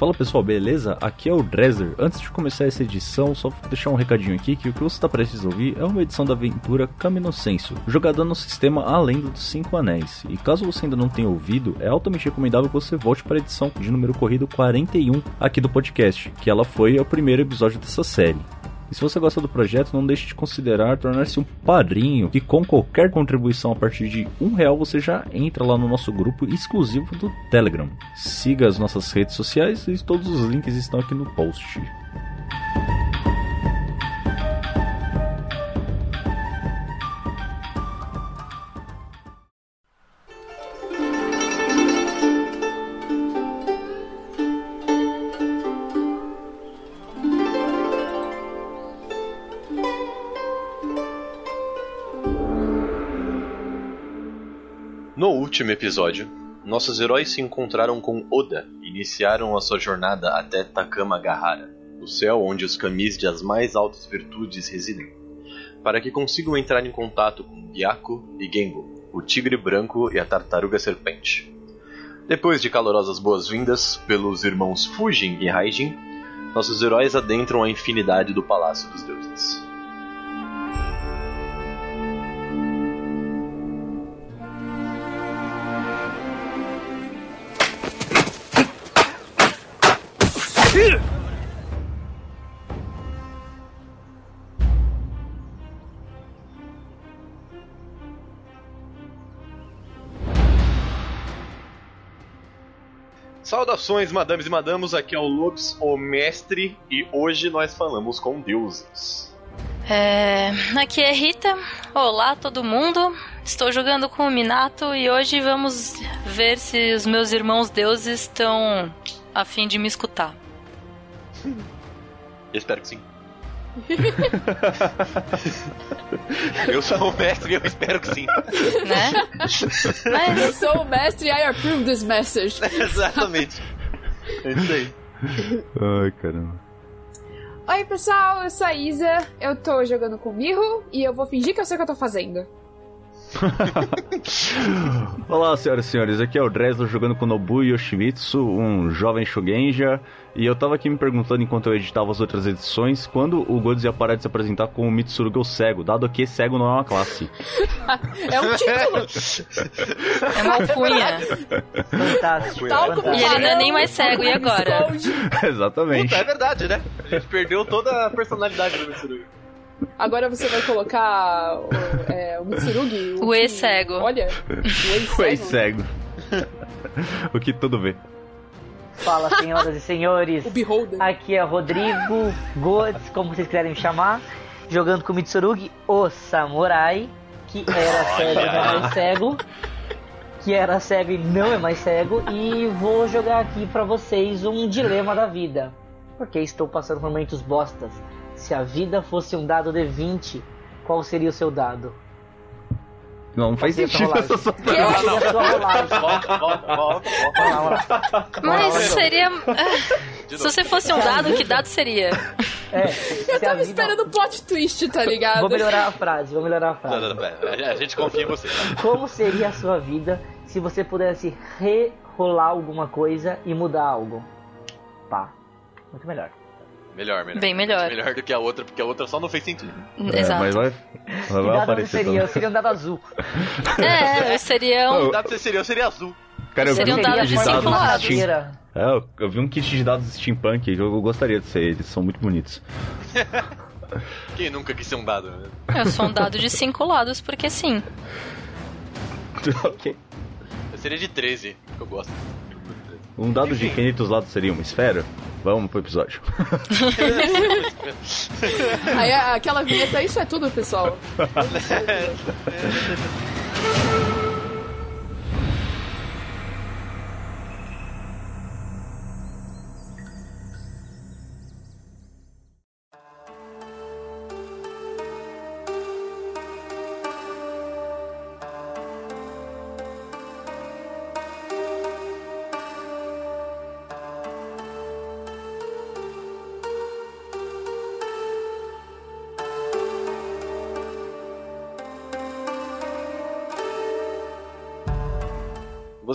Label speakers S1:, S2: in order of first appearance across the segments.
S1: Fala pessoal, beleza? Aqui é o Dresler. Antes de começar essa edição, só vou deixar um recadinho aqui que o que você está prestes a ouvir é uma edição da aventura Caminocencio, jogada no sistema Além dos Cinco Anéis. E caso você ainda não tenha ouvido, é altamente recomendável que você volte para a edição de número corrido 41 aqui do podcast, que ela foi o primeiro episódio dessa série. E se você gosta do projeto, não deixe de considerar tornar-se um padrinho, que com qualquer contribuição a partir de um real você já entra lá no nosso grupo exclusivo do Telegram. Siga as nossas redes sociais e todos os links estão aqui no post.
S2: Último episódio, nossos heróis se encontraram com Oda e iniciaram a sua jornada até Takamagahara, o céu onde os kamis de as mais altas virtudes residem, para que consigam entrar em contato com Byaku e Gengo, o tigre branco e a tartaruga serpente. Depois de calorosas boas-vindas pelos irmãos Fujin e Raijin, nossos heróis adentram a infinidade do Palácio dos Deuses. Saudações, madames e madamos, aqui é o Lobs, o mestre, e hoje nós falamos com deuses.
S3: É, aqui é Rita. Olá, todo mundo. Estou jogando com o Minato e hoje vamos ver se os meus irmãos deuses estão a fim de me escutar.
S2: Eu espero que sim. eu sou o mestre e eu espero que sim.
S3: Né?
S4: Eu
S3: Mas
S4: sou o mestre e I approve this message.
S2: Exatamente. É isso aí.
S1: Ai, caramba.
S4: Oi, pessoal, eu sou a Isa. Eu tô jogando com o Miho e eu vou fingir que eu sei o que eu tô fazendo.
S1: Olá, senhoras e senhores, aqui é o Dresler jogando com Nobu Yoshimitsu, um jovem Shugenja, e eu tava aqui me perguntando enquanto eu editava as outras edições, quando o Godz ia parar de se apresentar como o Mitsuruga o Cego, dado que cego não é uma classe.
S4: É um título.
S3: é uma alcunha.
S5: Fantástico.
S4: Como
S3: E ele não é nem mais cego, e agora?
S1: Exatamente.
S2: Puta, é verdade, né? A gente perdeu toda a personalidade do Mitsurugi.
S4: Agora você vai colocar o, é, o Mitsurugi.
S3: O
S4: que-
S3: ex-cego.
S4: Olha, o ex-cego.
S1: Foi cego. o que tudo vê.
S5: Fala, senhoras e senhores.
S4: O Beholder.
S5: Aqui é Rodrigo Godes, como vocês quiserem me chamar, jogando com o Mitsurugi, o samurai, que era cego e não é mais cego, que era cego e não é mais cego, e vou jogar aqui pra vocês um dilema da vida, porque estou passando por momentos bostas. Se a vida fosse um dado de 20, qual seria o seu dado?
S1: Não, faz sentido essa
S5: sua?
S2: Volta, volta, volta.
S3: Mas seria. Se você fosse um dado, que dado seria?
S5: É,
S4: Eu tava
S5: vida-
S4: esperando o plot twist, tá ligado?
S5: Vou melhorar a frase, vou melhorar a frase.
S2: Não, não, não, A gente confia em você.
S5: Como seria a sua vida se você pudesse rerolar alguma coisa e mudar algo? Pá, muito melhor.
S2: Melhor, melhor.
S3: Bem melhor.
S2: Melhor do que a outra, porque a outra só não fez sentido.
S1: É,
S3: Exato.
S1: mas vai, vai
S5: dado
S1: aparecer
S5: seria?
S1: também.
S5: Eu seria um dado azul.
S3: É, seria um.
S2: O dado que você seria, eu seria azul.
S1: Cara, eu vi
S3: Seria
S1: um
S3: um
S1: kit
S3: dado
S1: de
S3: cinco
S1: dados
S3: lados.
S1: É, eu- eu vi um kit de dados steampunk, eu eu gostaria de ser, eles são muito bonitos.
S2: Quem nunca quis ser um dado? né?
S3: Eu sou um dado de cinco lados, porque sim.
S1: ok.
S2: Eu seria de 13, que eu gosto.
S1: Um dado de infinitos lados seria uma esfera? Vamos pro episódio.
S4: Aí aquela vinheta, isso é tudo, pessoal.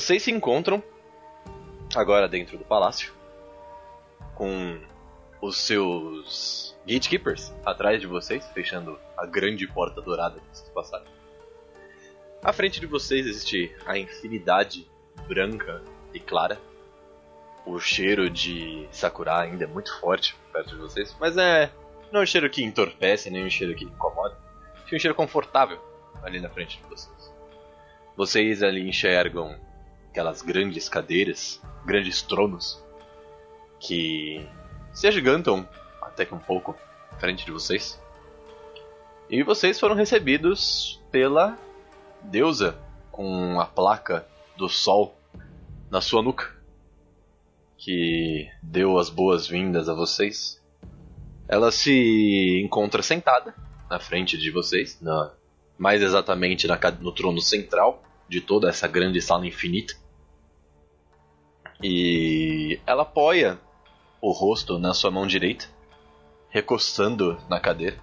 S2: Vocês se encontram agora dentro do palácio com os seus gatekeepers atrás de vocês, fechando a grande porta dourada que vocês passaram. À frente de vocês existe a infinidade branca e clara. O cheiro de sakura ainda é muito forte perto de vocês, mas é não é um cheiro que entorpece, nem um cheiro que incomoda. É um cheiro confortável ali na frente de vocês. Vocês ali enxergam aquelas grandes cadeiras, grandes tronos que se agigantam até que um pouco frente de vocês. E vocês foram recebidos pela deusa com a placa do sol na sua nuca, que deu as boas-vindas a vocês. Ela se encontra sentada na frente de vocês, na, mais exatamente na, no trono central de toda essa grande sala infinita. E ela apoia o rosto na sua mão direita, recostando na cadeira,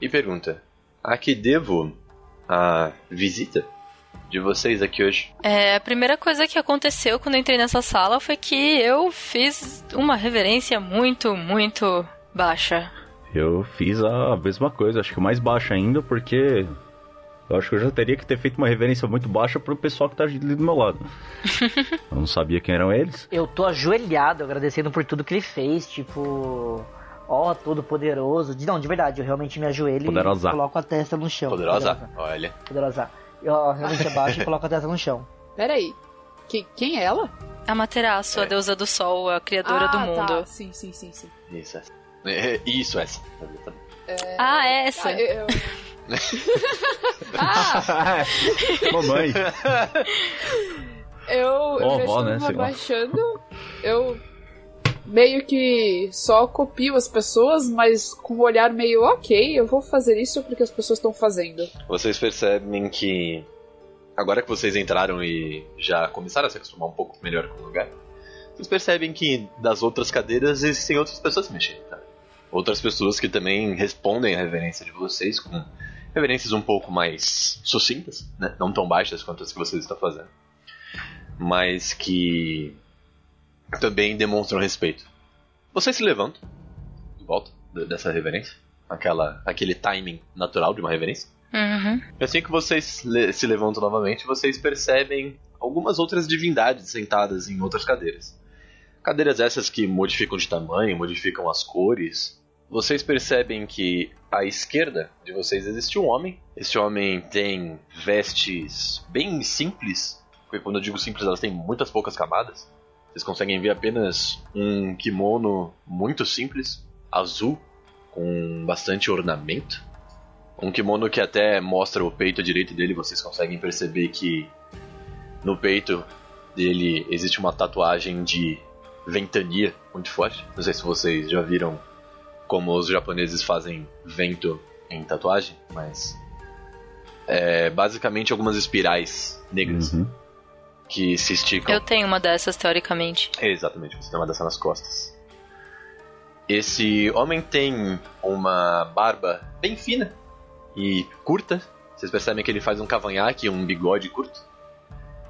S2: e pergunta: A que devo a visita de vocês aqui hoje?
S3: É, a primeira coisa que aconteceu quando eu entrei nessa sala foi que eu fiz uma reverência muito, muito baixa.
S1: Eu fiz a mesma coisa, acho que mais baixa ainda, porque eu acho que eu já teria que ter feito uma reverência muito baixa pro pessoal que tá ali do meu lado. eu não sabia quem eram eles.
S5: Eu tô ajoelhado, agradecendo por tudo que ele fez, tipo. Ó, oh, todo poderoso. Não, de verdade, eu realmente me ajoelho
S1: Poderosa.
S5: e coloco a testa no chão.
S2: Poderosa? Olha.
S5: Poderosa. Eu realmente abaixo e coloco a testa no chão.
S4: Peraí. Que, quem é ela?
S3: A Materaço,
S2: É.
S3: a deusa do sol, a criadora do
S4: Ah,
S3: mundo.
S4: Tá. Sim, sim, sim, sim.
S2: Isso, essa. É, Isso, essa.
S3: Ah, é essa.
S4: Ah, eu... ah,
S1: Mamãe.
S4: eu, eu
S1: Ó,
S4: já
S1: vó, né,
S4: abaixando. Eu meio que só copio as pessoas, mas com um olhar meio ok, eu vou fazer isso porque as pessoas estão fazendo.
S2: Vocês percebem que agora que vocês entraram e já começaram a se acostumar um pouco melhor com o lugar, vocês percebem que das outras cadeiras existem outras pessoas mexendo, tá? Outras pessoas que também respondem à reverência de vocês com reverências um pouco mais sucintas, né? Não tão baixas quanto as que vocês estão fazendo. Mas que também demonstram respeito. Vocês se levantam de volta dessa reverência, aquela, aquele timing natural de uma reverência.
S3: Uhum.
S2: Assim que vocês se levantam novamente, vocês percebem algumas outras divindades sentadas em outras cadeiras. Cadeiras essas que modificam de tamanho, modificam as cores. Vocês percebem que à esquerda de vocês existe um homem. Esse homem tem vestes bem simples. Porque quando eu digo simples, elas têm muitas poucas camadas. Vocês conseguem ver apenas um kimono muito simples, azul, com bastante ornamento. Um kimono que até mostra o peito direito dele, vocês conseguem perceber que no peito dele existe uma tatuagem de ventania muito forte. Não sei se vocês já viram como os japoneses fazem vento em tatuagem, mas é basicamente algumas espirais negras
S1: Uhum.
S2: que se esticam.
S3: Eu tenho uma dessas, teoricamente.
S2: É, exatamente, você tem uma dessa nas costas. Esse homem tem uma barba bem fina e curta. Vocês percebem que ele faz um cavanhaque, um bigode curto.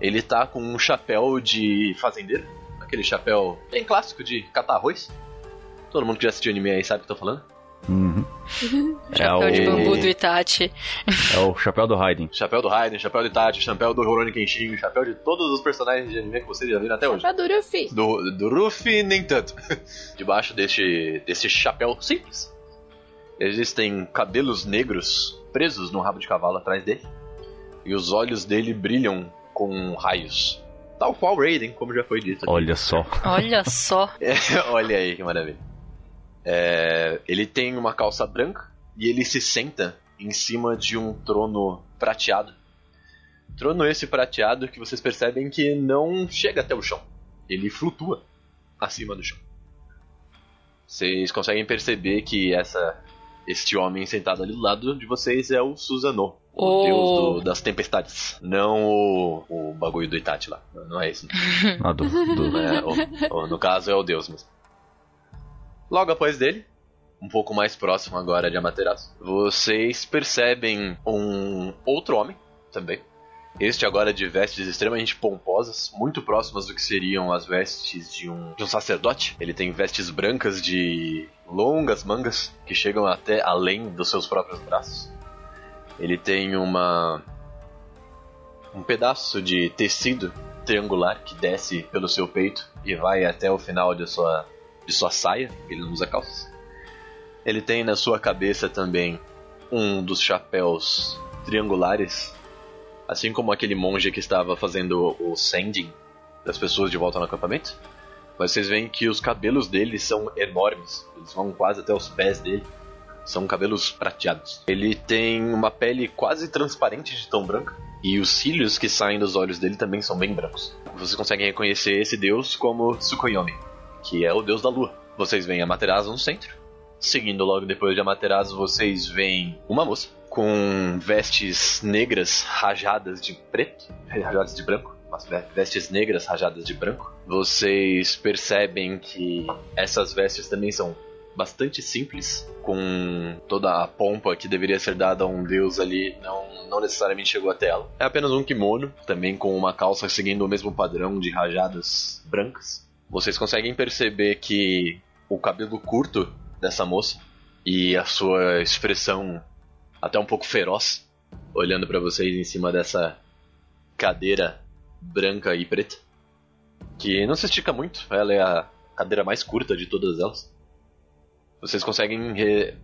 S2: Ele tá com um chapéu de fazendeiro, aquele chapéu bem clássico de catar arroz. Todo mundo que já assistiu anime aí sabe o que eu tô falando.
S1: Uhum. É
S3: Chapéu de
S1: o-
S3: bambu do Itachi.
S1: É o chapéu do Raiden.
S2: Chapéu do Raiden, chapéu do Itachi, chapéu do Rurouni Kenshin, chapéu de todos os personagens de anime que vocês já viram até hoje.
S4: Pra Durufi.
S2: Do, do Ruffy, nem tanto. Debaixo deste, desse chapéu simples, existem cabelos negros presos no rabo de cavalo atrás dele. E os olhos dele brilham com raios. Tal qual Raiden, como já foi dito. aqui.
S1: Olha só.
S3: Olha só.
S2: É, olha aí que maravilha. É, ele tem uma calça branca e ele se senta em cima de um trono prateado. Trono esse prateado que vocês percebem que não chega até o chão. Ele flutua acima do chão. Vocês conseguem perceber que essa este homem sentado ali do lado de vocês é o Susanoo, o
S3: Oh.
S2: deus do- das tempestades. Não o, o bagulho do Itachi lá. Não, é isso.
S1: Ah, do, do-
S2: É, o- o- no caso é o Deus mesmo. Logo após dele, um pouco mais próximo agora de Amaterasu, vocês percebem um outro homem também. Este agora de vestes extremamente pomposas, muito próximas do que seriam as vestes de um, de um sacerdote. Ele tem vestes brancas de longas mangas que chegam até além dos seus próprios braços. Ele tem uma um pedaço de tecido triangular que desce pelo seu peito e vai até o final de sua de sua saia, ele não usa calças. Ele tem na sua cabeça também um dos chapéus triangulares, assim como aquele monge que estava fazendo o sending das pessoas de volta no acampamento. Mas vocês veem que os cabelos dele são enormes, eles vão quase até os pés dele. São cabelos prateados. Ele tem uma pele quase transparente de tão branca. E os cílios que saem dos olhos dele também são bem brancos. Vocês conseguem reconhecer esse deus como Tsukuyomi, que é o deus da lua. Vocês veem Amaterasu no centro. Seguindo logo depois de Amaterasu, vocês veem uma moça com vestes negras rajadas de preto, rajadas de branco, vestes negras rajadas de branco. Vocês percebem que essas vestes também são bastante simples, com toda a pompa que deveria ser dada a um deus ali, não, não necessariamente chegou até ela. É apenas um kimono, também com uma calça seguindo o mesmo padrão de rajadas brancas. Vocês conseguem perceber que o cabelo curto dessa moça e a sua expressão até um pouco feroz, olhando para vocês em cima dessa cadeira branca e preta, que não se estica muito, ela é a cadeira mais curta de todas elas vocês conseguem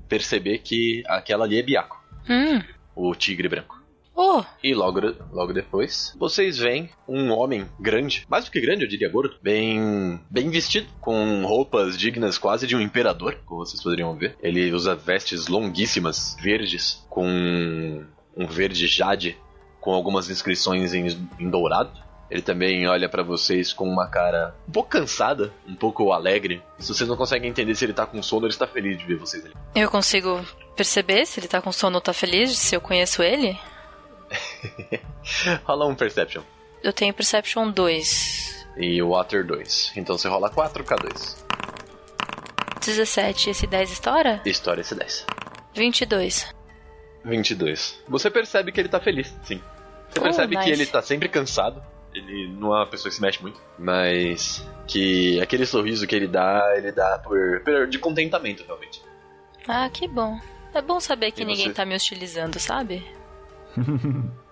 S2: perceber que aquela ali é Biaco,
S3: Hum.
S2: o tigre branco.
S3: Oh,
S2: E logo, logo depois, vocês veem um homem grande, mais do que grande, eu diria gordo, bem, bem vestido, com roupas dignas quase de um imperador, como vocês poderiam ver. Ele usa vestes longuíssimas, verdes, com um verde jade, com algumas inscrições em, em dourado. Ele também olha pra vocês com uma cara um pouco cansada, um pouco alegre. Se vocês não conseguem entender se ele tá com sono, ele está feliz de ver vocês ali.
S3: eu consigo perceber se ele tá com sono ou tá feliz, se eu conheço ele?
S2: Rola um Perception.
S3: Eu tenho Perception 2.
S2: E Water 2. Então você rola 4K2.
S3: 17, esse 10 estoura?
S2: História esse 10.
S3: 22.
S2: 22. Você percebe que ele tá feliz, sim. Você
S3: Oh,
S2: percebe que
S3: nice.
S2: ele tá sempre cansado. Ele não é uma pessoa que se mexe muito. Mas que aquele sorriso que ele dá, ele dá por, por- de contentamento, realmente.
S3: Ah, que bom. É bom saber que
S2: E
S3: ninguém
S2: você?
S3: tá me hostilizando, sabe?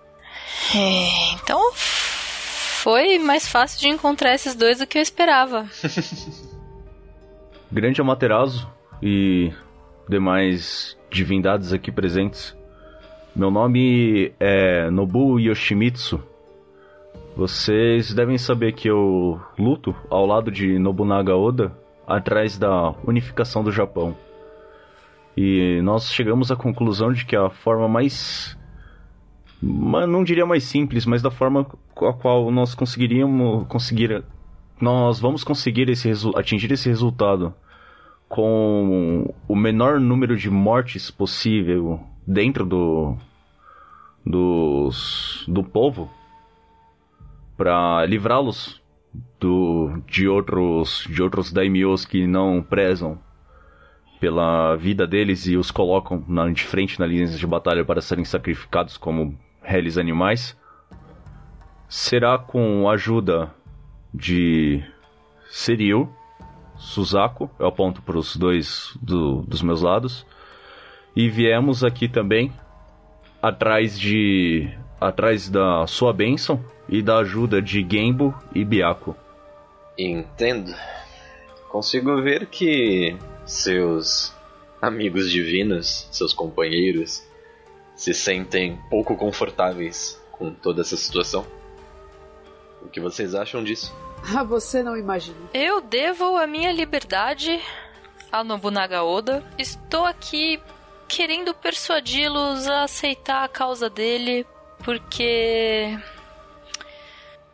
S3: É, então foi mais fácil de encontrar esses dois do que eu esperava.
S1: Grande Amaterasu e demais divindades aqui presentes. Meu nome é Nobu Yoshimitsu. Vocês devem saber que eu luto ao lado de Nobunaga Oda atrás da unificação do Japão. E nós chegamos à conclusão de que a forma mais. Ma- Não diria mais simples, mas da forma com a qual nós conseguiríamos conseguir nós vamos conseguir esse atingir esse resultado com o menor número de mortes possível dentro do dos do povo para livrá-los do de outros de outros daimyos que não prezam pela vida deles e os colocam na de frente na linha de batalha para serem sacrificados como réis animais será com a ajuda de Seriu, Suzaku, eu aponto para os dois do- dos meus lados, e viemos aqui também atrás de atrás da sua bênção e da ajuda de Genbo e Biako.
S2: Entendo. Consigo ver que seus amigos divinos, seus companheiros, se sentem pouco confortáveis com toda essa situação. O que vocês acham disso?
S4: Ah, você não imagina.
S3: Eu devo a minha liberdade a Nobunaga Oda. Estou aqui querendo persuadi-los a aceitar a causa dele, porque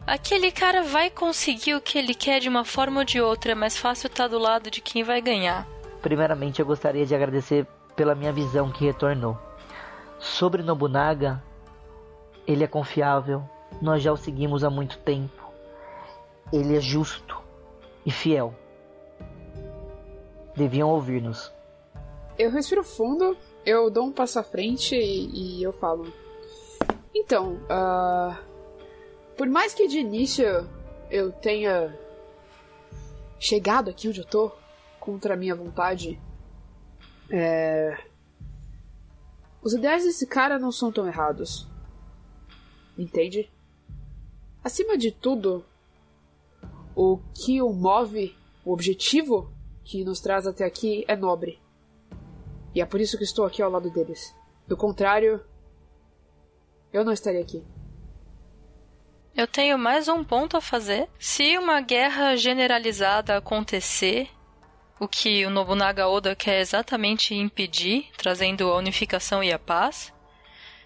S3: aquele cara vai conseguir o que ele quer de uma forma ou de outra. É mais fácil estar do lado de quem vai ganhar.
S5: Primeiramente, eu gostaria de agradecer pela minha visão que retornou. Sobre Nobunaga, ele é confiável, nós já o seguimos há muito tempo. Ele é justo e fiel. Deviam ouvir-nos.
S4: Eu respiro fundo, eu dou um passo à frente e, e eu falo. Então, ah, Por mais que de início eu tenha chegado aqui onde eu tô, contra a minha vontade, é... Os ideais desse cara não são tão errados. Entende? Acima de tudo, o que o move, o objetivo que nos traz até aqui é nobre. E é por isso que estou aqui ao lado deles. Do contrário, eu não estaria aqui.
S3: Eu tenho mais um ponto a fazer. Se uma guerra generalizada acontecer, o que o Nobunaga Oda quer exatamente impedir, trazendo a unificação e a paz,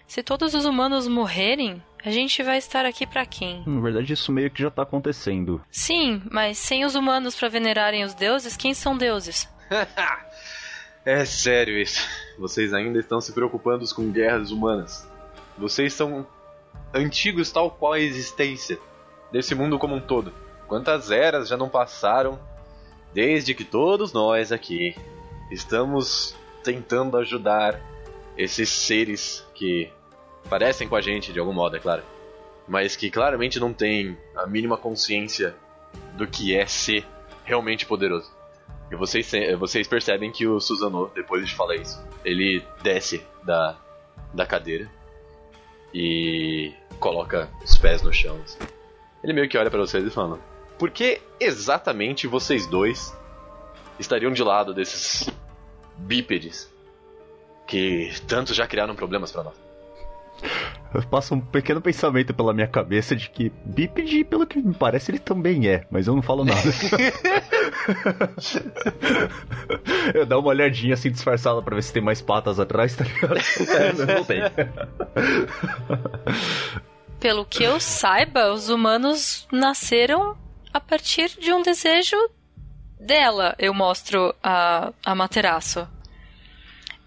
S3: se todos os humanos morrerem, a gente vai estar aqui para quem?
S1: Na verdade, isso meio que já tá acontecendo.
S3: Sim, mas sem os humanos para venerarem os deuses, quem são deuses?
S2: é sério isso. Vocês ainda estão se preocupando com guerras humanas. Vocês são antigos tal qual a existência desse mundo como um todo. Quantas eras já não passaram desde que todos nós aqui estamos tentando ajudar esses seres que parecem com a gente de algum modo, é claro, mas que claramente não têm a mínima consciência do que é ser realmente poderoso. E vocês, vocês percebem que o Suzano, depois de falar isso, ele desce da, da cadeira e coloca os pés no chão. Assim. Ele meio que olha para vocês e fala: Por que exatamente vocês dois estariam de lado desses bípedes que tanto já criaram problemas para nós?
S1: Passa um pequeno pensamento pela minha cabeça de que bípede, pelo que me parece, ele também é, mas eu não falo nada. eu dou uma olhadinha assim disfarçada pra ver se tem mais patas atrás, tá ligado? É, não tem.
S3: Pelo que eu saiba, os humanos nasceram a partir de um desejo dela. Eu mostro a, a Materaço.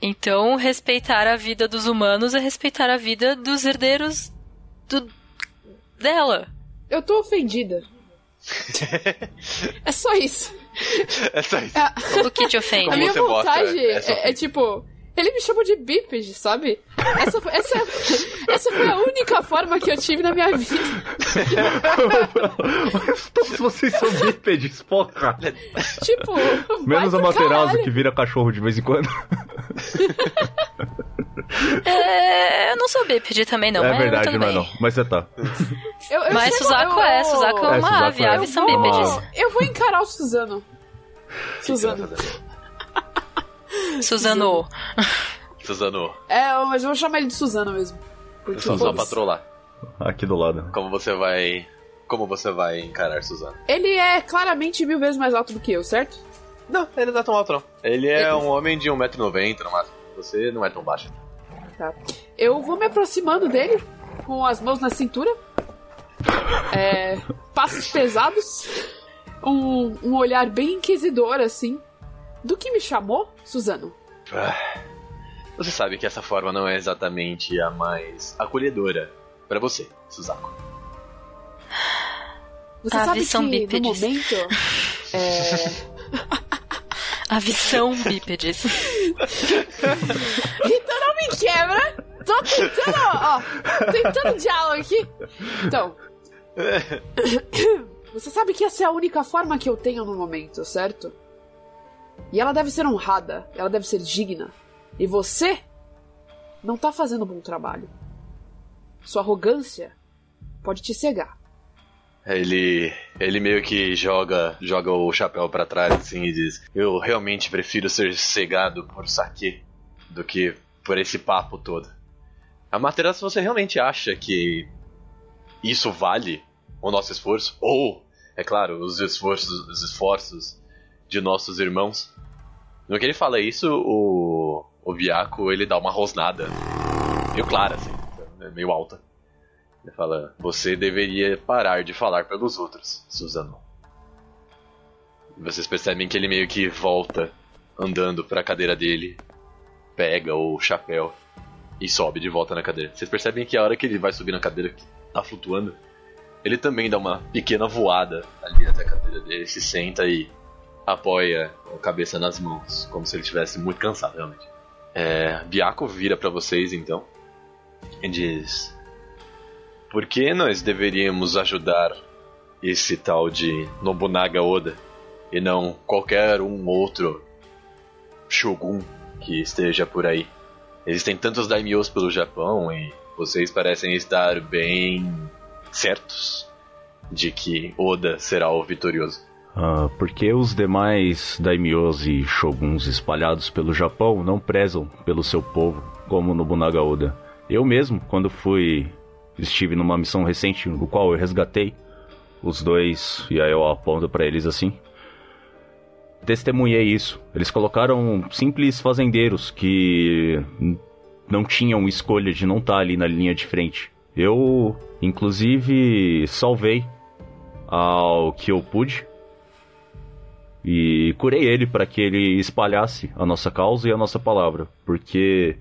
S3: Então, respeitar a vida dos humanos é respeitar a vida dos herdeiros do... dela.
S4: Eu tô ofendida. é só isso.
S2: É só isso.
S3: O que te ofende?
S4: A minha vontade é, é, tipo. Ele me chamou de bípede, sabe? Essa, essa, essa foi a única forma que eu tive na minha vida.
S1: Todos vocês são bípedes, porra.
S4: Tipo,
S1: Menos a Materazzo que vira cachorro de vez em quando.
S3: É, eu não sou bípede também, não.
S1: É
S3: mas
S1: verdade, mas não. Mas você tá.
S4: Eu, eu
S3: Mas
S4: chego-
S3: Suzaku
S4: eu-
S3: é, Suzaku é
S1: É,
S3: uma
S1: Suzaku
S3: ave,
S1: é.
S3: aves são
S4: eu vou-
S3: bípedes.
S4: Eu vou encarar o Suzano. Suzano.
S3: Suzano.
S2: Suzano,
S4: É, mas eu vou chamar ele de Suzano mesmo. Porque
S2: só, só pra trollar.
S1: Aqui do lado.
S2: Como você vai. Como você vai encarar Suzano?
S4: Ele é claramente mil vezes mais alto do que eu, certo?
S2: Não, ele não é tão alto não. Ele é um homem de 1,90m no máximo. Você não é tão baixo.
S4: Tá. Eu vou me aproximando dele, com as mãos na cintura. É, passos pesados. Um, um olhar bem inquisidor, assim. Do que me chamou, Suzano?
S2: Ah, Você sabe que essa forma não é exatamente a mais acolhedora pra você, Suzako.
S4: Você
S3: Aves
S4: sabe que
S3: bípedes.
S4: no momento. É,
S3: Aves são bípedes.
S4: Rita, não me quebra! Tô tentando, ó, tentando diálogo aqui. Então. Você sabe que essa é a única forma que eu tenho no momento, certo? E ela deve ser honrada, ela deve ser digna. E você não tá fazendo um bom trabalho. Sua arrogância pode te cegar.
S2: Ele. ele meio que joga joga o chapéu pra trás assim e diz: Eu realmente prefiro ser cegado por saque do que por esse papo todo. A matéria, se você realmente acha que isso vale o nosso esforço, ou, é claro, os esforços, os esforços de nossos irmãos. No que ele fala isso, o, o Viaco ele dá uma rosnada. Meio clara, assim, é meio alta. Ele fala: Você deveria parar de falar pelos outros, Suzano. Vocês percebem que ele meio que volta andando pra cadeira dele, pega o chapéu e sobe de volta na cadeira. Vocês percebem que a hora que ele vai subir na cadeira que tá flutuando, ele também dá uma pequena voada ali até a cadeira dele, se senta e apoia a cabeça nas mãos, como se ele estivesse muito cansado, realmente. É, Biaco vira pra vocês então e diz: Por que nós deveríamos ajudar esse tal de Nobunaga Oda e não qualquer um outro shogun que esteja por aí? Existem tantos daimyos pelo Japão e vocês parecem estar bem certos de que Oda será o vitorioso.
S1: Ah, porque os demais daimyos e shoguns espalhados pelo Japão não prezam pelo seu povo como Nobunaga Oda. Eu mesmo, quando fui estive numa missão recente no qual eu resgatei os dois e aí eu aponto para eles assim. Testemunhei isso. Eles colocaram simples fazendeiros que não tinham escolha de não estar ali na linha de frente. Eu, inclusive, salvei ao que eu pude e curei ele para que ele espalhasse a nossa causa e a nossa palavra, porque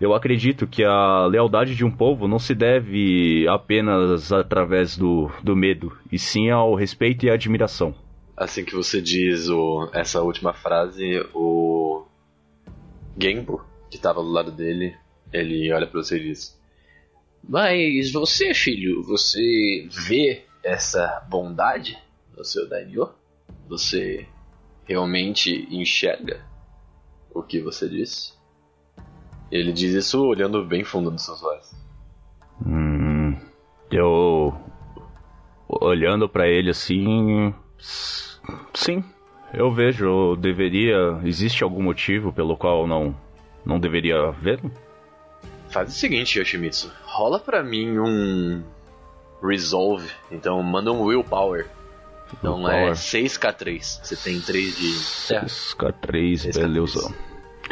S1: eu acredito que a lealdade de um povo não se deve apenas através do, do medo, e sim ao respeito e à admiração.
S2: Assim que você diz o, essa última frase, o Genbo, que estava do lado dele, ele olha para você e diz: Mas você, filho, você vê essa bondade no seu daimyo? Você realmente enxerga o que você disse? Ele diz isso olhando bem fundo nos seus olhos.
S1: Hum, eu olhando para ele assim, sim, eu vejo. Eu deveria. Existe algum motivo pelo qual não não deveria ver?
S2: Faz o seguinte, Yoshimitsu. Rola pra mim um resolve. Então manda um willpower. Então é 6k3. Você tem 3 de.
S1: 6k3, beleza.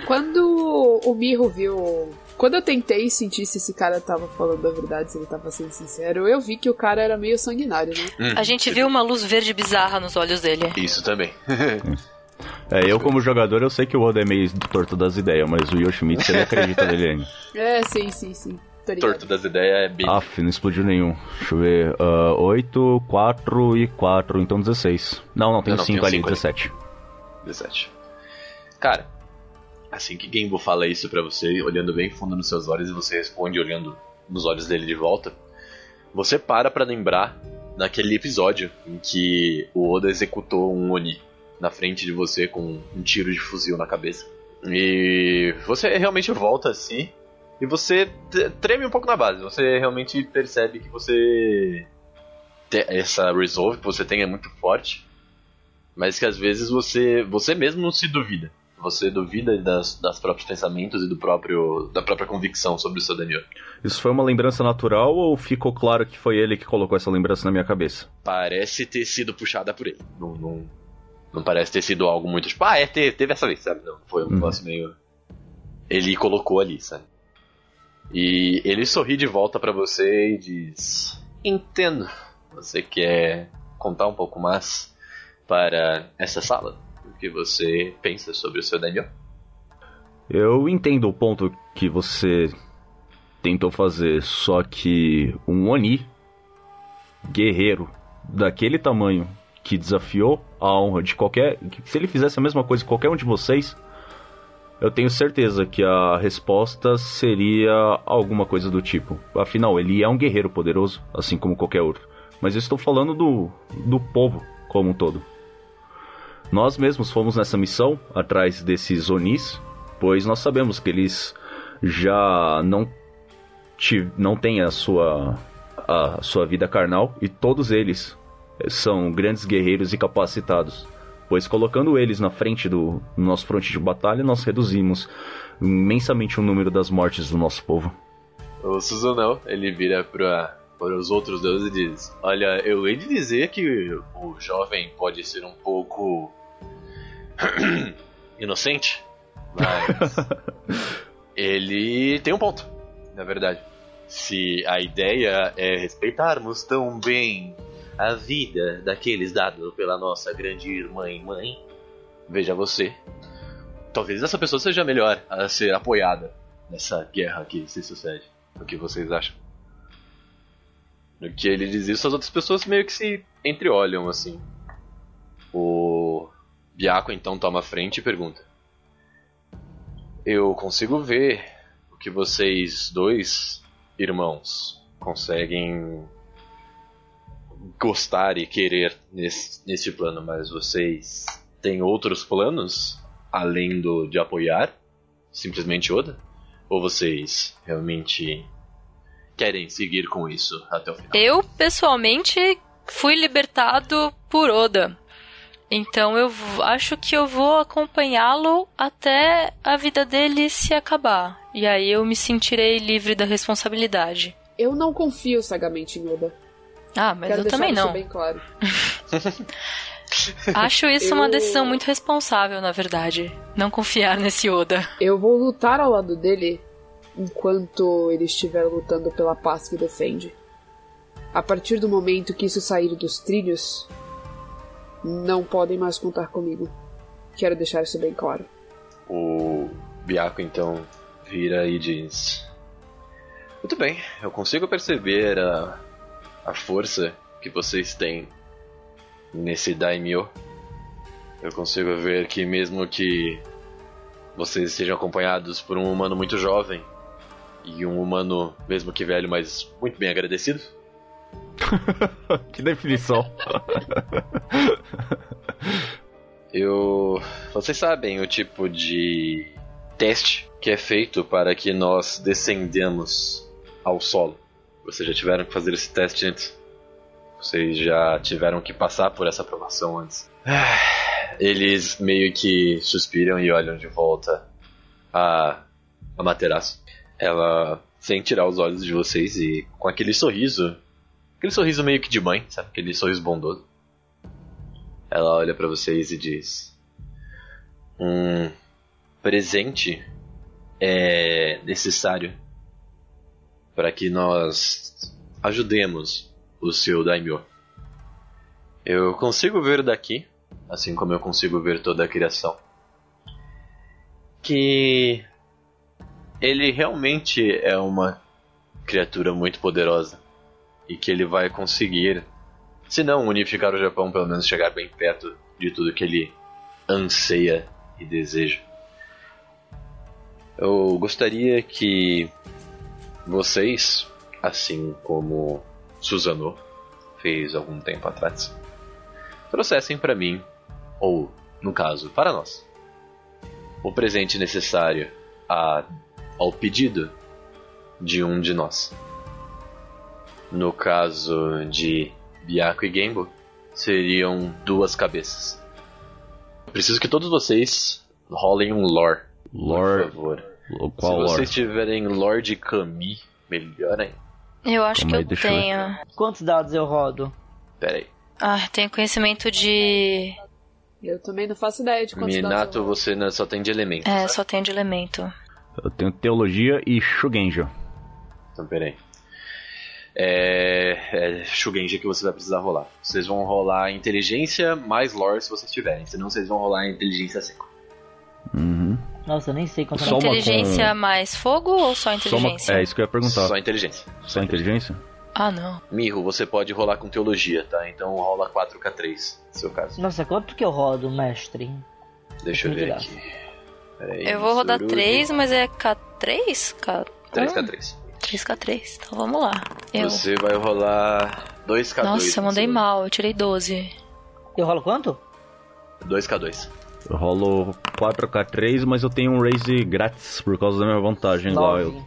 S4: Quando o Mirro viu. Quando eu tentei sentir se esse cara tava falando a verdade, se ele tava sendo sincero, eu vi que o cara era meio sanguinário, né?
S3: Hum, a gente viu uma luz verde bizarra nos olhos dele.
S2: Isso também.
S1: É, eu como jogador eu sei que o Oda é meio torto das ideias, mas o Yoshimitsu ele acredita nele ainda.
S4: É, sim, sim, sim.
S2: Torto das ideias é bem.
S1: Aff, não explodiu nenhum. Deixa eu ver. Uh, 8, 4 e 4, então 16. Não, não, tem 5 ali, 17.
S2: Ali. 17. Cara, assim que Genbo fala isso para você, olhando bem fundo nos seus olhos e você responde olhando nos olhos dele de volta, você para para lembrar daquele episódio em que o Oda executou um Oni na frente de você com um tiro de fuzil na cabeça. E você realmente volta assim e você treme um pouco na base. Você realmente percebe que você essa resolve que você tem é muito forte, mas que às vezes você você mesmo não se duvida. Você duvida das, das próprios pensamentos e do próprio da própria convicção sobre o seu Daniel.
S1: Isso foi uma lembrança natural ou ficou claro que foi ele que colocou essa lembrança na minha cabeça?
S2: Parece ter sido puxada por ele. Não, não, não parece ter sido algo muito tipo, ah, é, teve, teve essa vez, sabe? Não, foi um uhum. negócio meio. Ele colocou ali, sabe? E ele sorri de volta para você e diz: Entendo. Você quer contar um pouco mais para essa sala? O que você pensa sobre o seu Daniel?
S1: Eu entendo o ponto que você tentou fazer, só que um Oni guerreiro daquele tamanho que desafiou a honra de qualquer. Se ele fizesse a mesma coisa que qualquer um de vocês, eu tenho certeza que a resposta seria alguma coisa do tipo. Afinal, ele é um guerreiro poderoso, assim como qualquer outro. Mas eu estou falando do, do povo como um todo. Nós mesmos fomos nessa missão atrás desses Onis, pois nós sabemos que eles já não, não têm a sua, a sua vida carnal e todos eles são grandes guerreiros e capacitados, pois colocando eles na frente do nosso fronte de batalha, nós reduzimos imensamente o número das mortes do nosso povo.
S2: O Suzunão, ele vira para para os outros deuses e diz: Olha, eu hei de dizer que o jovem pode ser um pouco inocente, mas ele tem um ponto, na verdade. Se a ideia é respeitarmos tão bem a vida daqueles dados pela nossa grande irmã e mãe, veja você. Talvez essa pessoa seja melhor a ser apoiada nessa guerra que se sucede. O que vocês acham? No que ele diz isso, as outras pessoas meio que se entreolham assim. O Biaco então toma a frente e pergunta: Eu consigo ver o que vocês dois irmãos conseguem gostar e querer nesse, nesse plano, mas vocês têm outros planos além do de apoiar simplesmente Oda? Ou vocês realmente querem seguir com isso até o final?
S3: Eu, pessoalmente, fui libertado por Oda. Então eu acho que eu vou acompanhá-lo até a vida dele se acabar. E aí eu me sentirei livre da responsabilidade.
S4: Eu não confio cegamente em Oda.
S3: Ah, mas
S4: Quero
S3: eu
S4: deixar
S3: também
S4: isso
S3: não.
S4: bem claro.
S3: Acho isso uma
S4: Eu-
S3: decisão muito responsável, na verdade. Não confiar nesse Oda.
S4: Eu vou lutar ao lado dele enquanto ele estiver lutando pela paz que defende. A partir do momento que isso sair dos trilhos, não podem mais contar comigo. Quero deixar isso bem claro.
S2: O Biaco então vira e diz: Muito bem, eu consigo perceber a, a força que vocês têm nesse Daimyo. Eu consigo ver que, mesmo que vocês estejam acompanhados por um humano muito jovem e um humano, mesmo que velho, mas muito bem agradecido,
S1: que definição.
S2: Eu. Vocês sabem o tipo de teste que é feito para que nós descendamos ao solo. Vocês já tiveram que fazer esse teste antes? Vocês já tiveram que passar por essa aprovação antes? Ah, Eles meio que suspiram e olham de volta a, a Materaço. Ela, sem tirar os olhos de vocês e com aquele sorriso, aquele sorriso meio que de mãe, sabe? Aquele sorriso bondoso. Ela olha pra vocês e diz: Um presente é necessário para que nós ajudemos o seu daimyo. Eu consigo ver daqui, assim como eu consigo ver toda a criação, que ele realmente é uma criatura muito poderosa e que ele vai conseguir se não unificar o Japão, pelo menos chegar bem perto de tudo que ele anseia e deseja. Eu gostaria que vocês, assim como Suzano fez algum tempo atrás, trouxessem para mim, ou no caso, para nós, o presente necessário a, ao pedido de um de nós. No caso de Byako e Genbo seriam duas cabeças. Preciso que todos vocês rolem um lore, por
S1: Lore. Qual
S2: Se vocês tiverem lore de Kami, melhor ainda.
S3: Eu acho
S1: Calma aí,
S3: que eu
S1: deixa eu
S3: tenho.
S5: Quantos dados eu rodo?
S2: Pera aí.
S3: Ah, tenho conhecimento de.
S4: Eu também não faço ideia de quantos dados
S2: Minato,
S4: eu vou.
S2: você não- só tem de elemento.
S3: É,
S2: sabe?
S3: só tenho de elemento.
S1: Eu tenho teologia e Shugenja.
S2: Então, pera aí. É, é Shugenji que você vai precisar rolar. Vocês vão rolar inteligência mais lore se vocês tiverem, senão vocês vão rolar inteligência 5.
S1: Uhum.
S5: Nossa, eu nem sei quanto
S1: Só uma
S3: inteligência
S1: com-
S3: mais fogo ou só
S1: Só
S3: inteligência?
S1: É isso que eu ia perguntar.
S2: Só inteligência.
S1: Só inteligência?
S3: Ah, não.
S2: Mirro, você pode rolar com teologia, tá? Então rola 4k3, no seu caso.
S5: Nossa, quanto que eu rodo, mestre?
S2: Deixa eu
S5: Tem
S2: ver aqui. Pera aí,
S3: Eu vou rodar
S2: Surugi.
S3: 3, mas é K3? K...
S2: 3k3.
S3: 3K3. Então vamos lá. Eu...
S2: Você vai rolar 2k2.
S3: Nossa, eu mandei mal. Eu tirei 12.
S5: Eu rolo quanto?
S2: 2k2.
S1: Eu rolo 4K3, mas eu tenho um raise grátis por causa da minha vantagem.
S5: Nove.
S1: eu.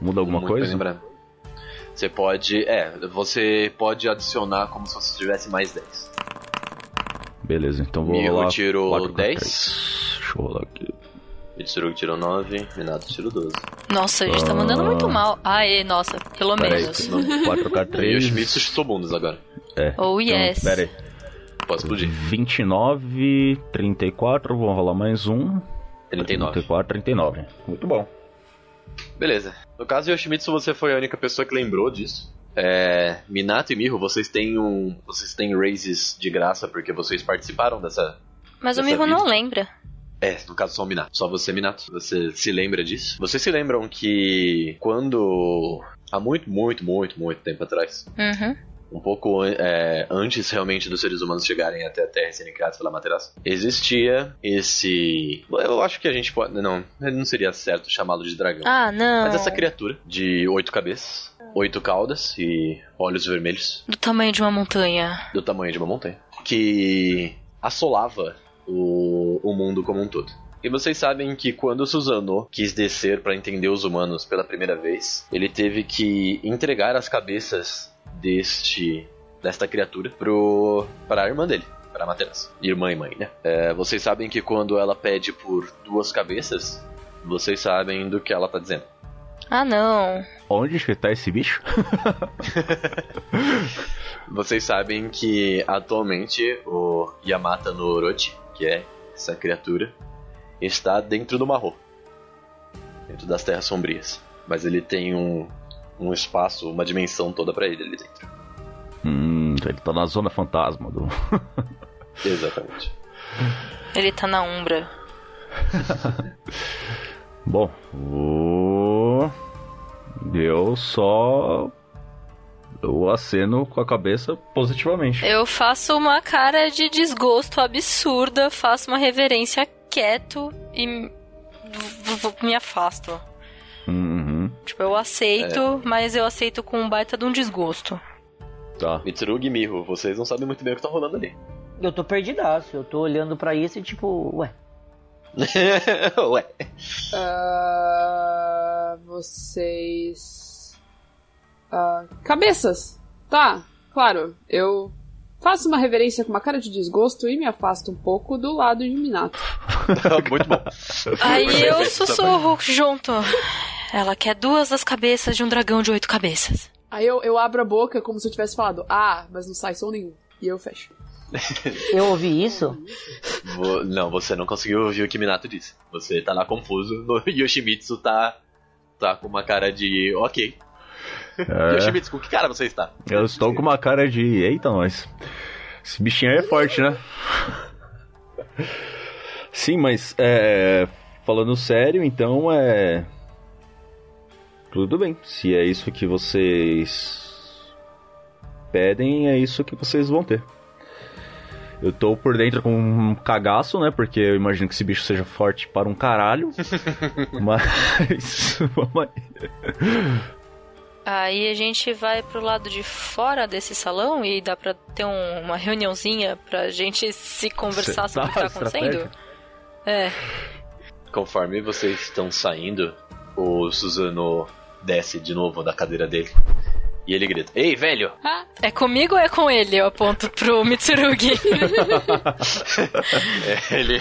S1: Muda alguma
S2: Muito
S1: coisa?
S2: lembrado. Você pode. É, você pode adicionar como se você tivesse mais 10.
S1: Beleza, então vou
S2: Mirro
S1: rolar
S2: tirou
S1: 4K3.
S2: 10.
S1: Deixa eu rolar aqui.
S2: Mitsurugi tirou 9, Minato tirou 12.
S3: Nossa, a gente tá mandando
S1: Ah.
S3: muito mal. Aê, nossa, pelo
S1: Pera aí,
S3: menos.
S2: E o
S1: 4K3.
S2: Yoshimitsu chutou bundas agora.
S1: É.
S3: Oh, yes.
S1: Então, pera aí.
S2: Pode explodir.
S1: 29, 34, vou rolar mais um.
S2: 39.
S1: 34, 39. Muito bom.
S2: Beleza. No caso de Yoshimitsu, você foi a única pessoa que lembrou disso. É, Minato e Miho, vocês têm um. Vocês têm raises de graça porque vocês participaram dessa.
S3: Mas o Miho não lembra.
S2: É, no caso só o Minato. Só você, Minato. Você se lembra disso? Vocês se lembram que quando. Há muito, muito, muito, muito tempo atrás,
S3: Uhum.
S2: Um pouco é, antes realmente dos seres humanos chegarem até a Terra e serem criados pela Materaço, existia esse. Eu acho que a gente pode. Não, não seria certo chamá-lo de dragão.
S3: Ah, não.
S2: Mas essa criatura de oito cabeças, oito caudas e olhos vermelhos,
S3: Do tamanho de uma montanha.
S2: do tamanho de uma montanha, que assolava o, o mundo como um todo. E vocês sabem que quando Suzano quis descer para entender os humanos pela primeira vez, ele teve que entregar as cabeças deste desta criatura pro para a irmã dele, para Materaço, irmã e mãe, né? É, vocês sabem que quando ela pede por duas cabeças, vocês sabem do que ela tá dizendo.
S3: Ah, não.
S1: Onde que tá esse bicho?
S2: Vocês sabem que atualmente o Yamata no Orochi, que é essa criatura, está dentro do Marro. Dentro das Terras Sombrias. Mas ele tem um, um espaço, uma dimensão toda pra ele ali dentro.
S1: Hum, ele tá na zona fantasma do.
S2: Exatamente.
S3: Ele tá na Umbra.
S1: Bom, o... eu só. Eu aceno com a cabeça positivamente.
S3: Eu faço uma cara de desgosto absurda, faço uma reverência quieto e me afasto.
S1: Uhum,
S3: Tipo, eu aceito, mas eu aceito com um baita de um desgosto.
S1: tá.
S2: Mitsurugi e Miho, vocês não sabem muito bem o que tá rolando ali.
S5: Eu tô perdidaço, eu tô olhando pra isso e tipo, ué.
S2: Ué.
S4: Ah, vocês. Ah, cabeças! Tá, claro, eu faço uma reverência com uma cara de desgosto e me afasto um pouco do lado de Minato.
S2: muito bom.
S3: Aí eu
S2: Perfeito,
S3: sussurro junto. Ela quer duas das cabeças de um dragão de oito cabeças.
S4: Aí eu, eu abro a boca como se eu tivesse falado, ah, mas não sai som nenhum. E eu fecho.
S5: Eu ouvi isso?
S2: Não, você não conseguiu ouvir o que Minato disse. Você tá lá confuso. No Yoshimitsu tá, tá com uma cara de ok.
S1: É,
S2: Yoshimitsu, com que cara você está?
S1: eu estou com uma cara de. Eita, nós. Esse bichinho aí é forte, né? Sim, mas é, falando sério, então é. Tudo bem. Se é isso que vocês pedem, é isso que vocês vão ter. Eu tô por dentro com um cagaço, né? Porque eu imagino que esse bicho seja forte para um caralho. mas. Vamos aí.
S3: Aí a gente vai pro lado de fora desse salão e dá pra ter um- uma reuniãozinha pra gente se conversar sobre o que tá acontecendo?
S1: Estratégia.
S3: É.
S2: Conforme vocês estão saindo, o Suzano desce de novo da cadeira dele. E ele grita: Ei, velho!
S3: É comigo ou é com ele? Eu aponto pro Mitsurugi.
S2: É, ele,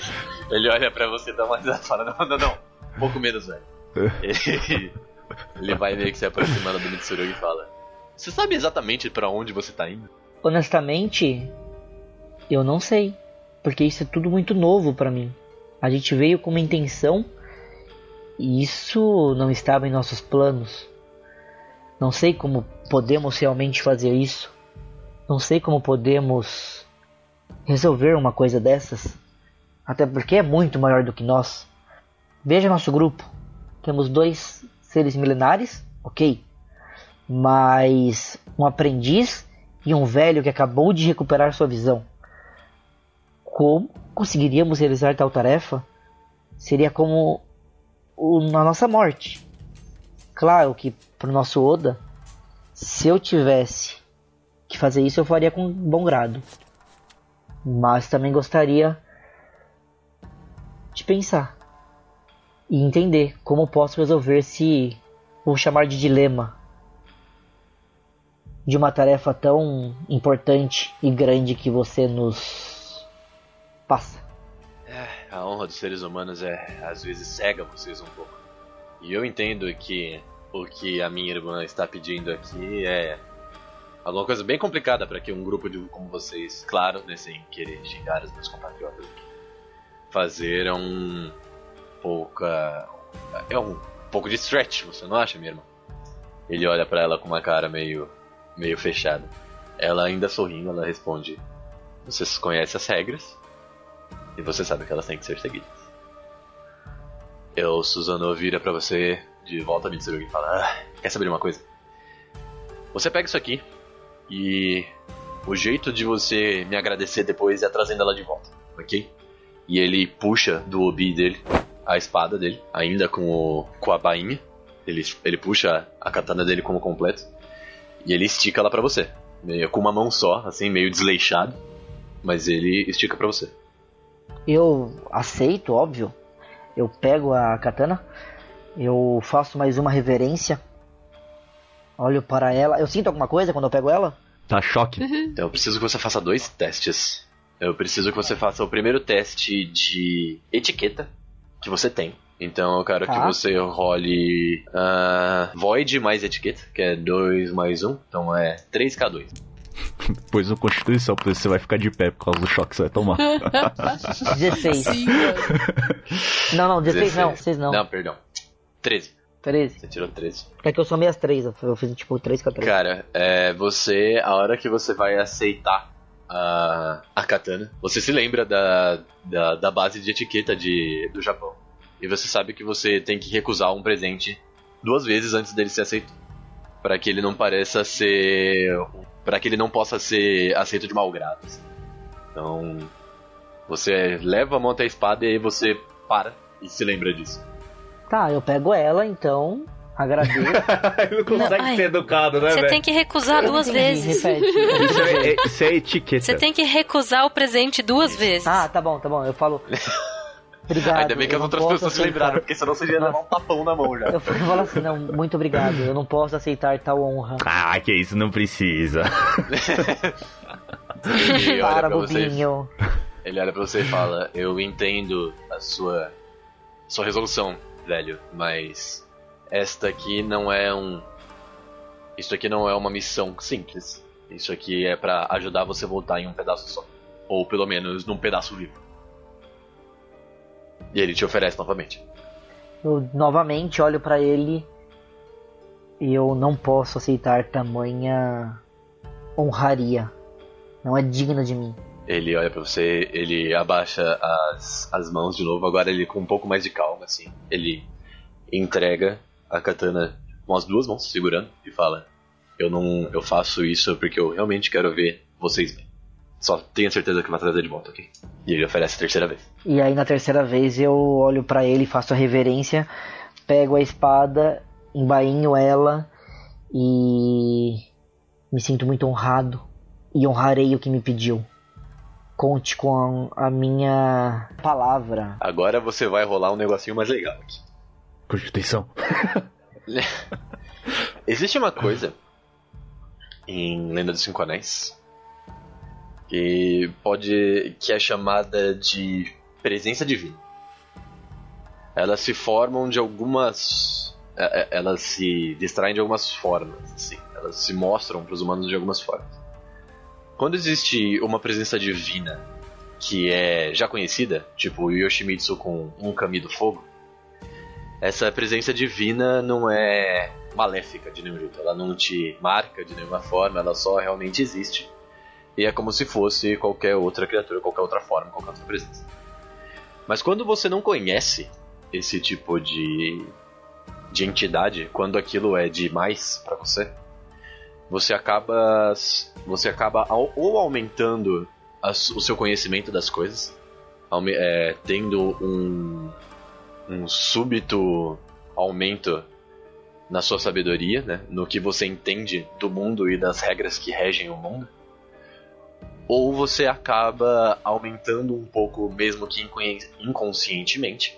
S2: ele olha pra você e dá uma risada e fala: Não, não, não, um pouco menos, velho. Ele, ele vai meio que se aproximando do Mitsurugi e fala: Você sabe exatamente pra onde você tá indo?
S5: Honestamente, eu não sei, porque isso é tudo muito novo pra mim. A gente veio com uma intenção isso não estava em nossos planos. Não sei como podemos realmente fazer isso. Não sei como podemos resolver uma coisa dessas. Até porque é muito maior do que nós. Veja nosso grupo. Temos dois seres milenares, ok. Mas um aprendiz e um velho que acabou de recuperar sua visão. Como conseguiríamos realizar tal tarefa? Seria como o, nossa morte. Claro que pro nosso Oda, se eu tivesse que fazer isso, eu faria com bom grado. Mas também gostaria de pensar e entender como posso resolver esse, vou chamar de dilema, de uma tarefa tão importante e grande que você nos passa.
S2: A honra dos seres humanos é, às vezes, cega vocês um pouco. E eu entendo que o que a minha irmã está pedindo aqui é alguma coisa bem complicada para que um grupo de como vocês, claro, né, sem querer xingar os meus compatriotas aqui, fazer um pouca é um pouco de stretch, você não acha, minha irmã? Ele olha para ela com uma cara meio meio fechada. Ela ainda sorrindo, ela responde: "Vocês conhecem as regras e você sabe que elas têm que ser seguidas." Eu, Suzano, vira pra você de volta a Mitsurugi e fala: ah, Quer saber uma coisa? Você pega isso aqui E o jeito de você me agradecer depois é trazendo ela de volta, ok? E ele puxa do obi dele a espada dele, ainda com, o, com a bainha. Ele, ele puxa a katana dele como completo. E ele estica ela pra você. Meio, com uma mão só, assim, meio desleixado. Mas ele estica pra você.
S5: Eu aceito, óbvio. Eu pego a katana. Eu faço mais uma reverência. Olho para ela. Eu sinto alguma coisa quando eu pego ela?
S1: Tá choque.
S2: Então eu preciso que você faça dois testes. Eu preciso que você faça o primeiro teste de etiqueta que você tem. Então eu quero
S5: Tá.
S2: que você role ah, Void mais etiqueta, que é 2 mais 1. Um, então é 3k2.
S1: Depois no Constituição, porque você vai ficar de pé por causa do choque que você vai tomar.
S5: 16.
S4: Sim.
S5: Não, não, 16 não, 16 não.
S2: Não, perdão. 13.
S5: 13.
S2: Você tirou 13.
S5: É que eu somei as 3, eu- fiz tipo 3 com a 3.
S2: Cara, é, você, a hora que você vai aceitar a, a katana, você se lembra da, da, da base de etiqueta de, do Japão. E você sabe que você tem que recusar um presente duas vezes antes dele ser aceito. Pra que ele não pareça ser. Para que ele não possa ser aceito de mau grado. assim. Então. Você leva a mão até a espada e aí você para e se lembra disso.
S5: Tá, eu pego ela, então. Agradeço.
S1: Ele não
S3: consegue ai. ser
S1: educado, né,
S3: Você tem que recusar duas vezes.
S1: Isso é, é- isso é etiqueta.
S3: Você tem que recusar o presente duas vezes.
S5: Ah, tá bom, tá bom. Eu falo. Obrigado.
S2: Ainda bem que as outras pessoas se
S5: aceitar.
S2: lembraram, porque senão você já ia levar um tapão na mão já.
S5: Eu falo assim, não, muito obrigado. Eu não posso aceitar tal honra.
S1: Ah, que isso, não precisa.
S2: Ele olha
S5: Para,
S2: pra você,
S5: bobinho.
S2: ele olha pra você e fala: Eu entendo a sua, sua resolução, velho, mas esta aqui não é um. Isso aqui não é uma missão simples. Isso aqui é pra ajudar você a voltar em um pedaço só. Ou pelo menos num pedaço vivo. E ele te oferece novamente.
S5: Eu novamente olho pra ele e eu não posso aceitar tamanha honraria. Não é digno de mim.
S2: Ele olha pra você, ele abaixa as, as mãos de novo, agora ele com um pouco mais de calma, assim. Ele entrega a katana com as duas mãos segurando e fala: Eu não. Eu faço isso porque eu realmente quero ver vocês bem. Só tenha certeza que vai trazer de volta, ok? E ele oferece a terceira vez.
S5: E aí na terceira vez eu olho pra ele, faço a reverência, pego a espada, embainho ela e me sinto muito honrado e honrarei o que me pediu. Conte com a, a minha palavra.
S2: Agora você vai rolar um negocinho mais legal aqui.
S1: Constituição.
S2: Existe uma coisa em Lenda dos Cinco Anéis que pode. que é chamada de presença divina. Elas se formam de algumas. é, é, Elas se distraem de algumas formas, assim. Elas se mostram para os humanos de algumas formas. Quando existe uma presença divina que é já conhecida, tipo Yoshimitsu com um Kami do Fogo, essa presença divina não é maléfica de nenhum jeito. Ela não te marca de nenhuma forma, ela só realmente existe. E é como se fosse qualquer outra criatura, qualquer outra forma, qualquer outra presença. Mas quando você não conhece esse tipo de, de entidade, quando aquilo é demais pra você, você acaba você acaba ou aumentando as- o seu conhecimento das coisas, é, tendo um um súbito aumento na sua sabedoria, né? no que você entende do mundo e das regras que regem o mundo, ou você acaba aumentando um pouco, mesmo que inconscientemente,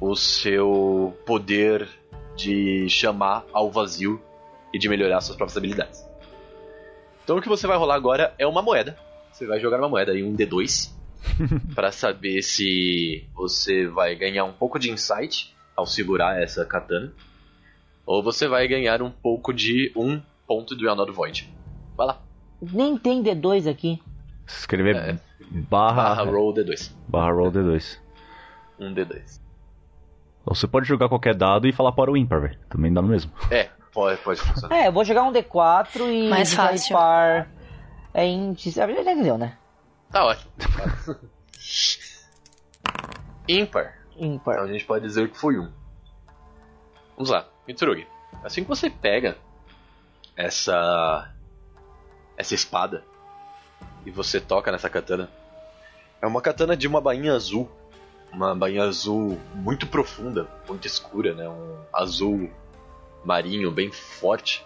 S2: o seu poder de chamar ao vazio e de melhorar suas próprias habilidades. Então o que você vai rolar agora é uma moeda. Você vai jogar uma moeda e um D2 para saber se você vai ganhar um pouco de insight ao segurar essa katana, ou você vai ganhar um pouco de um ponto do Another Void. Vai lá.
S5: Nem tem D2 aqui.
S1: Se escrever
S2: É.
S1: barra,
S2: Barra roll D2.
S1: barra roll D2.
S2: Um D2.
S1: Ou você pode jogar qualquer dado e falar para o ímpar, velho. Também dá no mesmo.
S2: É, pode, pode funcionar.
S5: É, eu vou jogar um D4 e
S3: Mais fácil.
S5: par é índice. Já entendeu, né?
S2: Tá ótimo. Ímpar. Então
S5: Ímpar.
S2: a gente pode dizer que foi um. Vamos lá, Mitsurugi. Assim que você pega essa essa espada e você toca nessa katana. É uma katana de uma bainha azul. Uma bainha azul muito profunda, muito escura, né? Um azul marinho bem forte.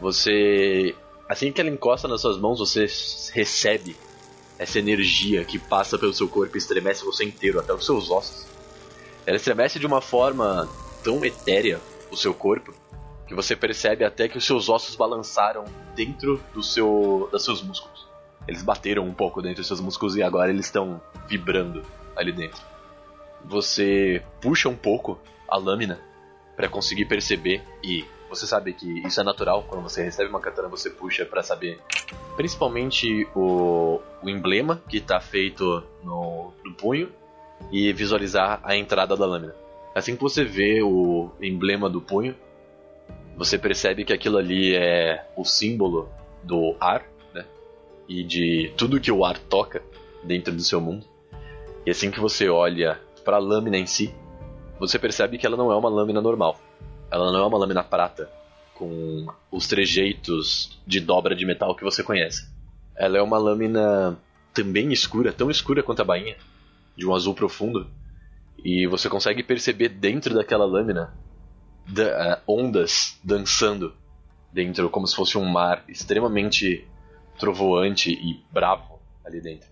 S2: Você. Assim que ela encosta nas suas mãos, você recebe essa energia que passa pelo seu corpo e estremece você inteiro, até os seus ossos. Ela estremece de uma forma tão etérea o seu corpo que você percebe até que os seus ossos balançaram dentro do seu, dos seus músculos. Eles bateram um pouco dentro dos seus músculos e agora eles estão vibrando ali dentro. Você puxa um pouco a lâmina para conseguir perceber e você sabe que isso é natural quando você recebe uma katana você puxa para saber principalmente o, o emblema que está feito no, no punho e visualizar a entrada da lâmina. Assim que você vê o emblema do punho, você percebe que aquilo ali é o símbolo do ar? E de tudo que o ar toca dentro do seu mundo. E assim que você olha para a lâmina em si, você percebe que ela não é uma lâmina normal. Ela não é uma lâmina prata com os trejeitos de dobra de metal que você conhece. Ela é uma lâmina também escura, tão escura quanto a bainha, de um azul profundo. E você consegue perceber dentro daquela lâmina da, uh, ondas dançando dentro, como se fosse um mar extremamente trovoante e bravo ali dentro.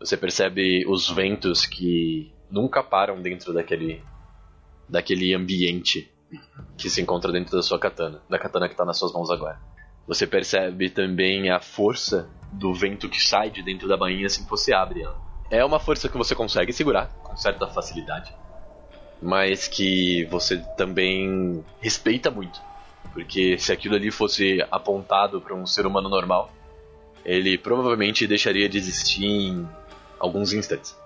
S2: Você percebe os ventos que nunca param dentro daquele daquele ambiente que se encontra dentro da sua katana, da katana que está nas suas mãos agora. Você percebe também a força do vento que sai de dentro da bainha assim que você abre ela. É uma força que você consegue segurar com certa facilidade mas que você também respeita muito. Porque se aquilo ali fosse apontado para um ser humano normal, ele provavelmente deixaria de existir em alguns instantes.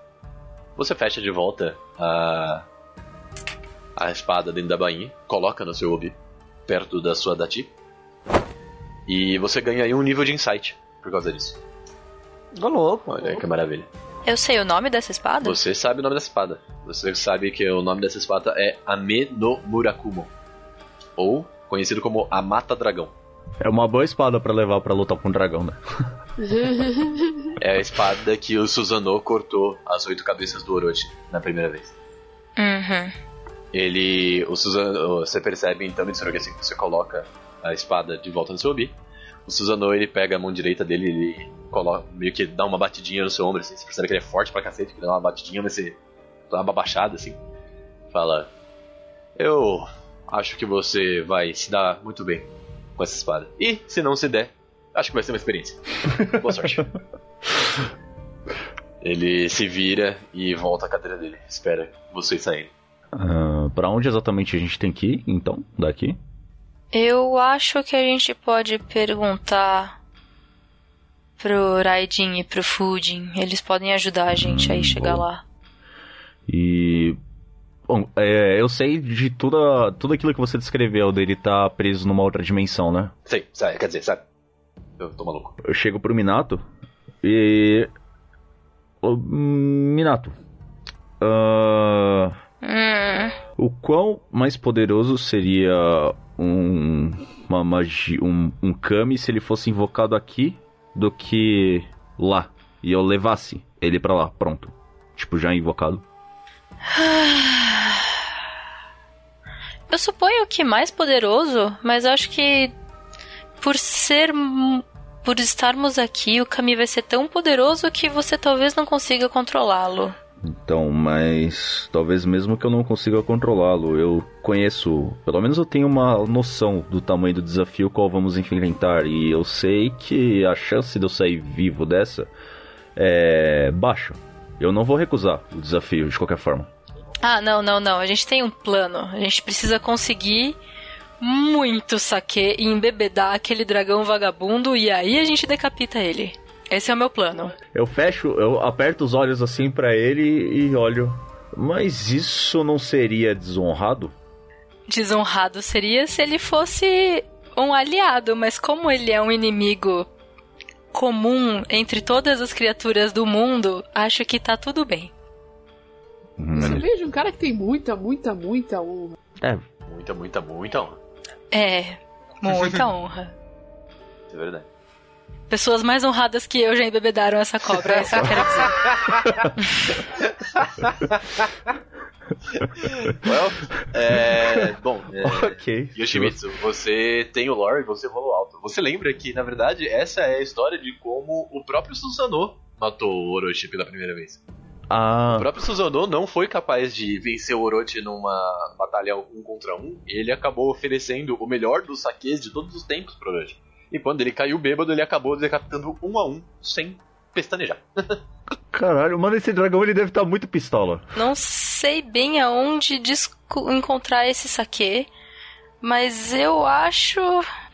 S2: Você fecha de volta a, a espada dentro da bainha, coloca no seu obi, perto da sua dati, e você ganha aí um nível de insight por causa disso.
S5: Ô louco.
S2: Olha que maravilha.
S3: Eu sei o nome dessa espada?
S2: Você sabe o nome dessa espada. Você sabe que o nome dessa espada é Ame no Murakumo. Ou conhecido como a Mata Dragão.
S1: É uma boa espada para levar para lutar com um dragão, né?
S2: é a espada que o Susanoo cortou as oito cabeças do Orochi na primeira vez.
S3: Uhum.
S2: Ele. O Susanoo. Você percebe então, Mitsurugi, assim que você coloca a espada de volta no seu obi. O Susanoo ele pega a mão direita dele e coloca, meio que dá uma batidinha no seu ombro, assim. Você percebe que ele é forte pra cacete, que dá uma batidinha, mas você dá uma babachada, assim. Fala: Eu acho que você vai se dar muito bem com essa espada. E, se não se der, acho que vai ser uma experiência. Boa sorte. ele se vira e volta à cadeira dele. Espera vocês saírem.
S1: Uh, pra onde exatamente a gente tem que ir, então, daqui?
S3: Eu acho que a gente pode perguntar pro Raidin e pro Fujin. Eles podem ajudar a gente hum, a chegar lá.
S1: E. Bom, é, eu sei de tudo, tudo aquilo que você descreveu dele estar tá preso numa outra dimensão, né?
S2: Sei, sabe, quer dizer, sabe? Eu tô maluco.
S1: Eu chego pro Minato e. Minato. Uh... Hum. O quão mais poderoso seria um, uma magia, um, um Kami se ele fosse invocado aqui do que lá. E eu levasse ele para lá, pronto. Tipo, já invocado.
S3: Eu suponho que mais poderoso, mas acho que por ser. Por estarmos aqui, o Kami vai ser tão poderoso que você talvez não consiga controlá-lo.
S1: Então, mas talvez mesmo que eu não consiga controlá-lo, eu conheço, pelo menos eu tenho uma noção do tamanho do desafio qual vamos enfrentar e eu sei que a chance de eu sair vivo dessa é baixa. Eu não vou recusar o desafio de qualquer forma.
S3: Ah, não, não, não. A gente tem um plano. A gente precisa conseguir muito saque e embebedar aquele dragão vagabundo e aí a gente decapita ele. Esse é o meu plano.
S1: Eu fecho, eu aperto os olhos assim para ele e olho. Mas isso não seria desonrado?
S3: Desonrado seria se ele fosse um aliado, mas como ele é um inimigo comum entre todas as criaturas do mundo, acho que tá tudo bem.
S4: Hum. Você veja um cara que tem muita, muita, muita honra.
S2: É. Muita, muita, muita honra.
S3: É, muita honra.
S2: É verdade.
S3: Pessoas mais honradas que eu já embebedaram essa cobra, é isso que eu quero dizer.
S2: Well, é, bom, é,
S1: Ok.
S2: Yoshimitsu, você tem o lore e você rolou alto. Você lembra que, na verdade, essa é a história de como o próprio Susanoo matou o Orochi pela primeira vez.
S1: Ah,
S2: O próprio Susanoo não foi capaz de vencer o Orochi numa batalha um contra um. E ele acabou oferecendo o melhor dos saques de todos os tempos pro Orochi. E quando ele caiu bêbado, ele acabou decapitando um a um, sem pestanejar.
S1: caralho, mano, esse dragão ele deve estar muito pistola.
S3: Não sei bem aonde encontrar esse saque, mas eu acho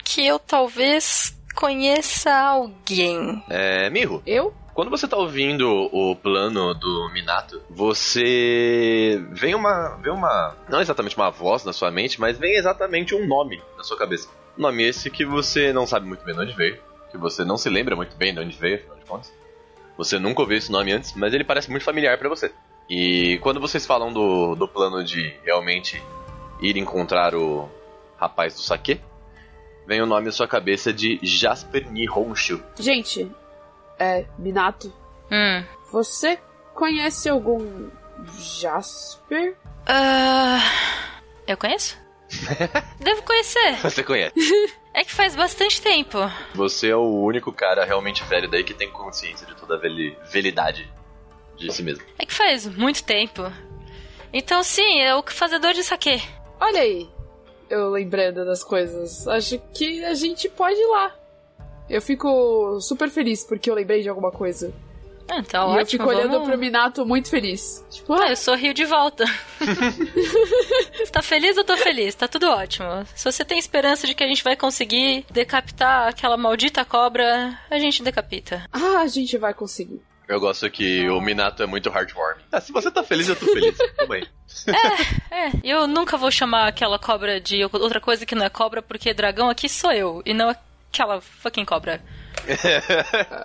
S3: que eu talvez conheça alguém.
S2: É, Miho,
S4: Eu?
S2: Quando você tá ouvindo o plano do Minato, você vem uma, vem uma, não exatamente uma voz na sua mente, mas vem exatamente um nome na sua cabeça. Nome esse que você não sabe muito bem de onde veio, que você não se lembra muito bem de onde veio, afinal de contas. Você nunca ouviu esse nome antes, mas ele parece muito familiar pra você. E quando vocês falam do, do plano de realmente ir encontrar o rapaz do saque, vem o nome na sua cabeça de Jasper Nihonshu.
S4: Gente, é. Minato,
S3: Hum.
S4: você conhece algum. Jasper?
S3: Ah, eu conheço? Devo conhecer.
S2: Você conhece.
S3: É que faz bastante tempo.
S2: Você é o único cara realmente velho daí que tem consciência de toda a veli- velidade de si mesmo.
S3: É que faz muito tempo. Então sim, é o fazedor de saque.
S4: Olha aí, eu lembrando das coisas. Acho que a gente pode ir lá. Eu fico super feliz porque eu lembrei de alguma coisa.
S3: Ah, tá
S4: e
S3: ótimo.
S4: eu fico olhando
S3: vamos...
S4: pro Minato muito feliz. Tipo,
S3: Ah,
S4: ah,
S3: eu sorrio de volta. Você tá feliz? Eu tô feliz. Tá tudo ótimo. Se você tem esperança de que a gente vai conseguir decapitar aquela maldita cobra, a gente decapita.
S4: ah, a gente vai conseguir.
S2: Eu gosto que o Minato é muito heartwarming. Ah, se você tá feliz, eu tô feliz. Tudo bem.
S3: É, eu nunca vou chamar aquela cobra de outra coisa que não é cobra, porque dragão aqui sou eu, e não aquela fucking cobra.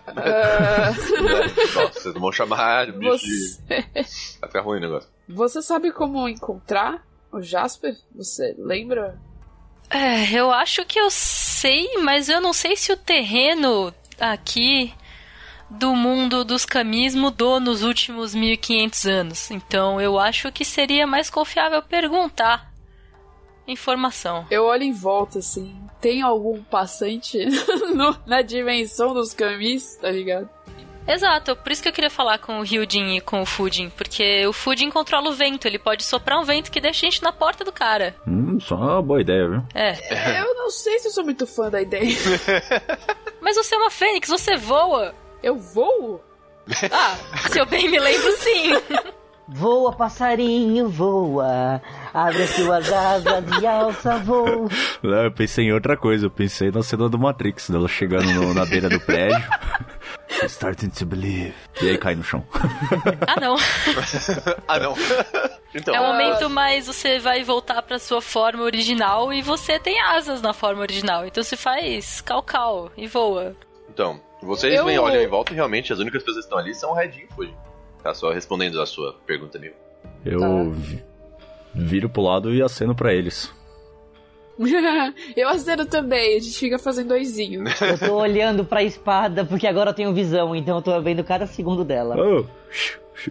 S4: Ah,
S2: Nossa, vocês não vão chamar de bicho de...
S4: você...
S2: Vai ficar ruim o negócio.
S4: você sabe como encontrar o Jasper? Você lembra?
S3: É, eu acho que eu sei, mas eu não sei se o terreno aqui do mundo dos camis mudou nos últimos 1500 anos. Então eu acho que seria mais confiável perguntar informação.
S4: Eu olho em volta assim. Tem algum passante no- na dimensão dos camis, tá ligado?
S3: Exato, por isso que eu queria falar com o Ryujin e com o Fujin, porque o Fujin controla o vento, ele pode soprar um vento que deixa a gente na porta do cara.
S1: Hum, só uma boa ideia, viu?
S3: É.
S4: Eu não sei se eu sou muito fã da ideia.
S3: Mas você é uma fênix, você voa.
S4: Eu vou?
S3: Ah, se eu bem me lembro, sim.
S5: Voa, passarinho, voa. Abre as suas asas e alça voo.
S1: Não, eu pensei em outra coisa, eu pensei na cena do Matrix, dela chegando no- na beira do prédio. Starting to believe. E aí cai no chão.
S3: Ah, não.
S2: Ah, não. Então,
S3: É um momento mais você vai voltar pra sua forma original e você tem asas na forma original. Então você faz cal-cal e voa.
S2: então vocês
S4: Eu-
S2: vêm, olham em volta e realmente as únicas pessoas que estão ali são o Redinho e o Fuji. Tá só respondendo a sua pergunta, amigo.
S1: Eu
S4: Tá.
S1: vi- viro pro lado e aceno pra eles.
S4: eu aceno também, a gente fica fazendo oizinho.
S5: Eu tô olhando pra espada porque agora eu tenho visão, então eu tô vendo cada segundo dela.
S1: Oh,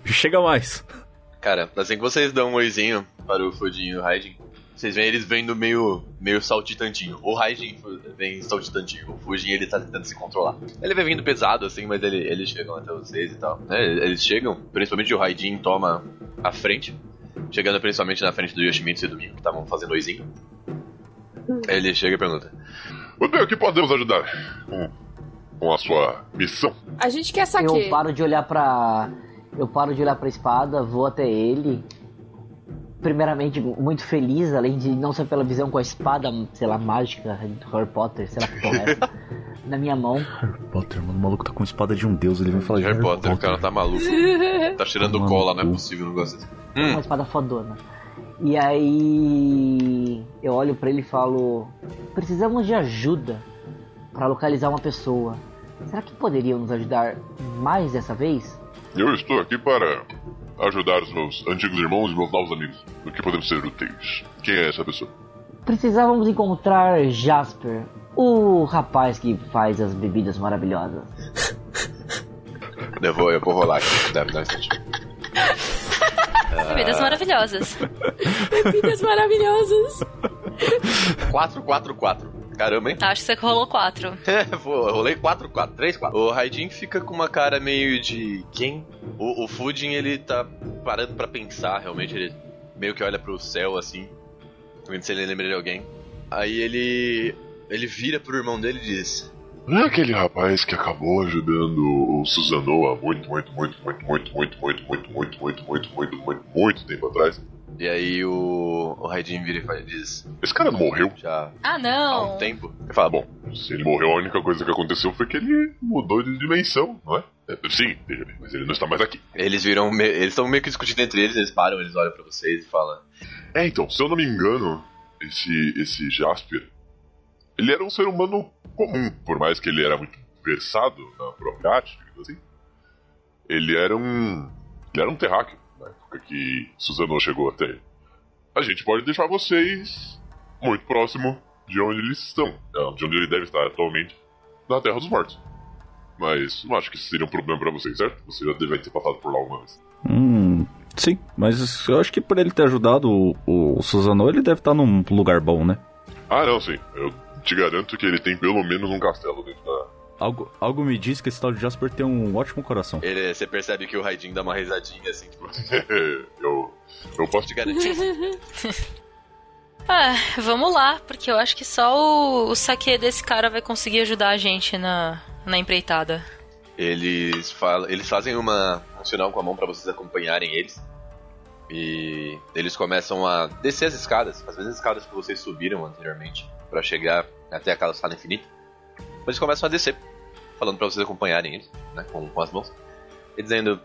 S1: chega mais.
S2: Cara, assim que vocês dão um oizinho para o Fudinho e o Raijin, vocês veem eles vendo meio, meio saltitantinho. O Raijin vem saltitantinho, o Fujin ele tá tentando se controlar. Ele vem vindo pesado assim, mas ele, eles chegam até vocês e tal. né? Eles chegam, principalmente o Raijin toma a frente, chegando principalmente na frente do Yoshimitsu e do Miko, que estavam fazendo oizinho. Ele chega e pergunta:
S6: Muito bem, o que podemos ajudar com, com a sua missão?
S4: A gente quer saque.
S5: Eu paro de olhar pra. Eu paro de olhar pra espada, vou até ele. Primeiramente, muito feliz, além de não ser pela visão com a espada, sei lá, mágica, do Harry Potter, sei lá que porra é essa, na minha mão.
S1: Harry Potter, mano, o maluco tá com espada de um deus, ele vem falar de
S2: Harry Potter, o cara tá maluco. Tá tirando
S1: Mano,
S2: cola, não é possível um negócio assim.
S5: Uma
S2: Hum,
S5: espada fodona. E aí. Eu olho pra ele e falo: Precisamos de ajuda pra localizar uma pessoa. Será que poderiam nos ajudar mais dessa vez?
S6: Eu estou aqui para ajudar os meus antigos irmãos e meus novos amigos. O que podemos ser úteis? Quem é essa pessoa?
S5: precisávamos encontrar Jasper, o rapaz que faz as bebidas maravilhosas.
S2: Eu vou, eu vou rolar aqui. Dá, dá um instante.
S3: Bebidas maravilhosas.
S4: Bebidas maravilhosas.
S2: 4, 4, 4. Caramba, hein?
S3: Acho que você rolou quatro.
S2: Vou, eu rolei 4, 4, 3, 4. O Raidin fica com uma cara meio de. Quem? O, o Fudin, ele tá parando pra pensar, realmente. Ele meio que olha pro céu assim, vendo se ele lembra de alguém. Aí ele. Ele vira pro irmão dele e diz:
S6: Não é aquele rapaz que acabou ajudando o Suzano há muito, muito, muito, muito, muito, muito, muito, muito, muito, muito, muito, muito, muito, muito tempo atrás?
S2: E aí o. O Raidin vira e fala- diz:
S6: Esse cara não morreu?
S2: Já
S3: Ah,
S2: há um
S3: não.
S2: tempo. Ele fala: Bom,
S6: Se ele morreu, a única coisa que aconteceu foi que ele mudou de dimensão, não é? É, Sim, veja bem, mas ele não está mais aqui.
S2: eles viram. me- Eles estão meio que discutindo entre eles, eles param, eles olham pra vocês e falam:
S6: É, então, se eu não me engano, esse, esse Jasper, ele era um ser humano comum, por mais que ele era muito versado na própria arte, digamos assim. Ele era um. Ele era um terráqueo, época que Suzano chegou até ele. A gente pode deixar vocês muito próximo de onde eles estão, é, de onde ele deve estar atualmente, na Terra dos Mortos. Mas não acho que isso seria um problema pra vocês, certo? Você já deve ter passado por lá alguma vez.
S1: Hum, sim, mas eu acho que por ele ter ajudado o, o Suzano, ele deve estar num lugar bom, né?
S6: Ah, não, sim. Eu te garanto que ele tem pelo menos um castelo dentro da,
S1: Algo, algo me diz que esse tal de Jasper tem um ótimo coração.
S2: ele, Você percebe que o Raidin dá uma risadinha assim, tipo,
S6: eu, eu posso
S2: te garantir.
S3: Ah, vamos lá, porque eu acho que só o, o saque desse cara vai conseguir ajudar a gente na, na empreitada.
S2: Eles, falam, eles fazem uma, um sinal com a mão pra vocês acompanharem eles. E eles começam a descer as escadas, as mesmas escadas que vocês subiram anteriormente, pra chegar até aquela sala infinita. Eles começam a descer, falando pra vocês acompanharem eles, né, com, com as mãos. E dizendo: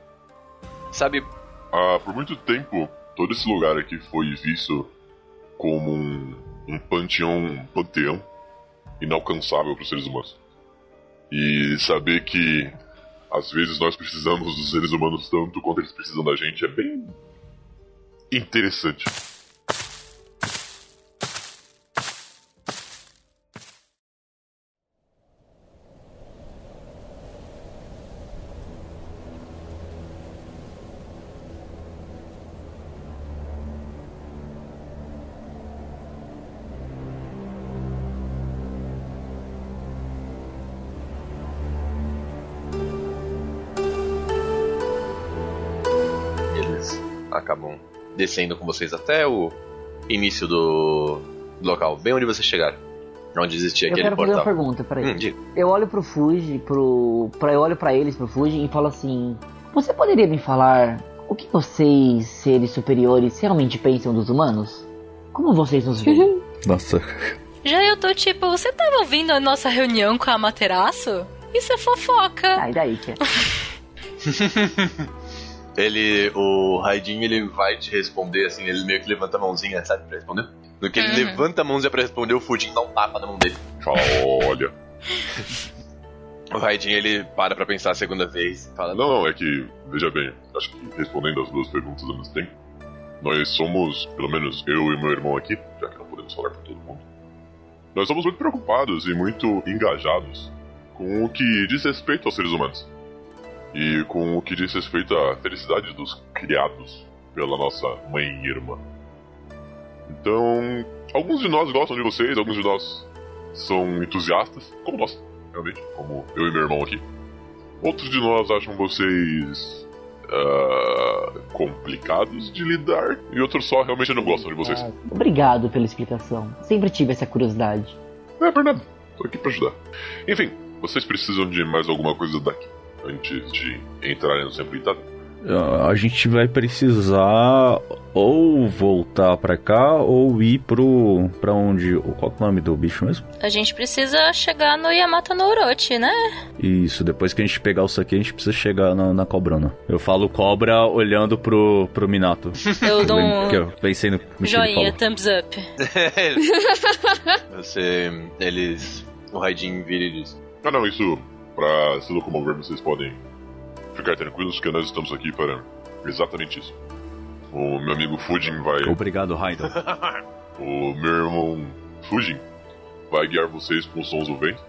S2: Sabe,
S6: Ah, por muito tempo, todo esse lugar aqui foi visto como um, um panteão, um panteão inalcançável para os seres humanos. E saber que às vezes nós precisamos dos seres humanos tanto quanto eles precisam da gente é bem interessante.
S2: Vocês até o início do local, bem onde vocês chegaram. Onde existia
S5: Eu
S2: aquele
S5: quero fazer uma
S2: portal.
S5: pergunta, peraí.
S2: Hum, diga.
S5: Eu olho pro Fuji, pro. Pra, eu olho pra eles, pro Fuji, e falo assim: Você poderia me falar o que vocês, seres superiores, realmente pensam dos humanos? Como vocês nos veem?
S1: Nossa.
S3: Já eu tô tipo, você tava ouvindo a nossa reunião com a Materaço? Isso é fofoca.
S5: Ai, daí, que.
S2: Ele, o Raidin, ele vai te responder assim, ele meio que levanta a mãozinha, sabe, pra responder. No que ele
S3: Uhum.
S2: levanta a mãozinha pra responder, o Fudin dá um tapa na mão dele.
S6: Fala, olha.
S2: O Raidin, ele para pra pensar a segunda vez e fala,
S6: Não, não, é que, veja bem, acho que respondendo as duas perguntas ao mesmo tempo, nós somos, pelo menos eu e meu irmão aqui, já que não podemos falar por todo mundo, nós somos muito preocupados e muito engajados com o que diz respeito aos seres humanos. E com o que diz respeito à felicidade dos criados pela nossa mãe e irmã. Então, alguns de nós gostam de vocês, alguns de nós são entusiastas, como nós, realmente, como eu e meu irmão aqui. Outros de nós acham vocês ah, complicados de lidar e outros só realmente não gostam de vocês.
S5: Ah, obrigado pela explicação. Sempre tive essa curiosidade.
S6: Não é por nada, tô aqui pra ajudar. Enfim, vocês precisam de mais alguma coisa daqui antes de entrarem no empreitada?
S1: Ah, A gente vai precisar ou voltar pra cá ou ir pro. pra onde. Qual que é o nome do bicho mesmo?
S3: A gente precisa chegar no Yamata no Orochi, né?
S1: Isso, depois que a gente pegar isso aqui, a gente precisa chegar na, na cobrona. Eu falo cobra olhando pro, pro Minato.
S3: Eu dou um
S1: Que eu pensei no
S3: joinha, thumbs up.
S2: Você. Eles. O Raidin vira e diz:
S6: Ah não, isso pra se locomover vocês podem ficar tranquilos que nós estamos aqui para exatamente isso. O meu amigo Fujin vai.
S1: Obrigado, Raidon.
S6: o meu irmão Fujin vai guiar vocês com os sons do vento.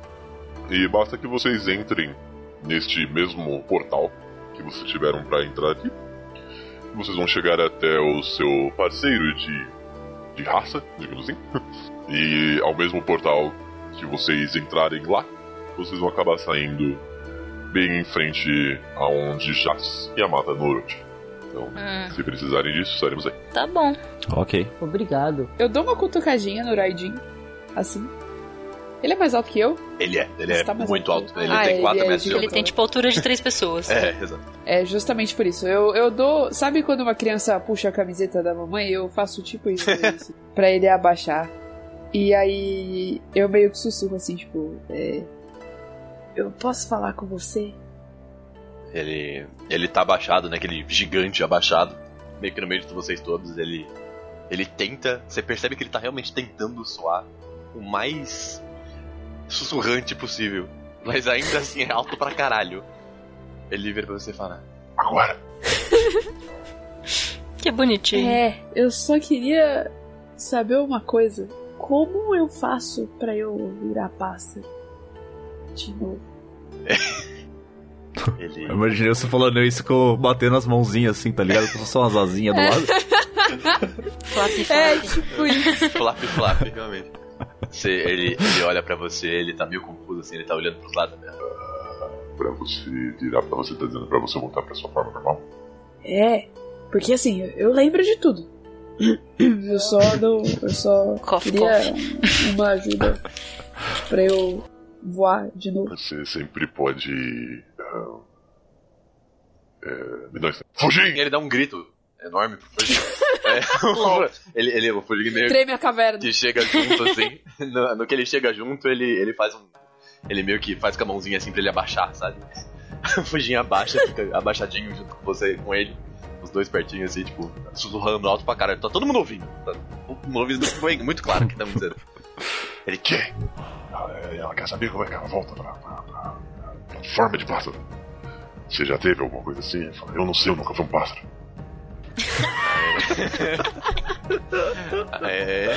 S6: E basta que vocês entrem neste mesmo portal que vocês tiveram para entrar aqui. Vocês vão chegar até o seu parceiro de, de raça, digamos assim. E ao mesmo portal que vocês entrarem lá, vocês vão acabar saindo bem em frente aonde jaz Yamata no Orochi. Então, se precisarem disso, estaremos aí.
S3: Tá bom.
S1: Ok.
S5: Obrigado.
S4: Eu dou uma cutucadinha no Raidin, assim. Ele é mais alto que eu?
S2: Ele é, ele é
S4: tá
S2: muito
S4: alto
S2: Ele?
S4: Ah,
S2: tem
S4: ele
S2: 4
S4: é
S2: metros de
S4: gigante.
S3: Ele tem tipo a altura de três pessoas.
S2: É, exato.
S4: É justamente por isso. Eu, eu dou. Sabe quando uma criança puxa a camiseta da mamãe? Eu faço tipo isso, assim, pra ele abaixar. E aí eu meio que sussurro assim, tipo, é, Eu posso falar com você?
S2: Ele, ele tá abaixado, né? Aquele gigante abaixado, meio que no meio de vocês todos. Ele, ele tenta. Você percebe que ele tá realmente tentando soar o mais sussurrante possível. Mas ainda assim é alto pra caralho. Ele vira pra você e fala:
S6: Agora!
S3: Que bonitinho.
S4: É, eu só queria saber uma coisa. Como eu faço pra eu virar pássaro? De novo.
S2: Ele.
S1: Eu imaginei você falando isso com batendo as mãozinhas assim, tá ligado? Com só umas asinhas do lado.
S3: Flap,
S4: É,
S3: flap.
S4: tipo isso.
S2: Flap, flap, realmente. Você, ele, ele olha pra você, ele tá meio confuso assim, ele tá olhando pros lados mesmo.
S6: Pra você virar pra você, tá dizendo pra você voltar pra sua forma normal?
S4: É, porque assim, eu, lembro de tudo. Eu só não. Eu só
S3: Cough,
S4: queria uma ajuda pra eu voar de novo.
S6: Você sempre pode. ah, é, me dá um instante. Fugir!
S2: Ele dá um grito enorme pro Fujin. É, ele, ele, o Fujin meio
S4: Treme a caverna.
S2: que chega junto assim. No, no que ele chega junto, ele, ele faz um. Ele meio que faz com a mãozinha assim pra ele abaixar, sabe? O Fujin abaixa, fica abaixadinho junto com você, com ele. Os dois pertinhos assim, tipo, sussurrando alto pra caralho. Tá todo mundo ouvindo. Tá todo mundo ouvindo muito, muito claro o que estamos dizendo. Ele
S6: Que? Ela, quer saber como é que ela volta pra, pra, pra, pra forma de pássaro. Você já teve alguma coisa assim? Eu falei, eu não sei, eu nunca fui um pássaro.
S2: É.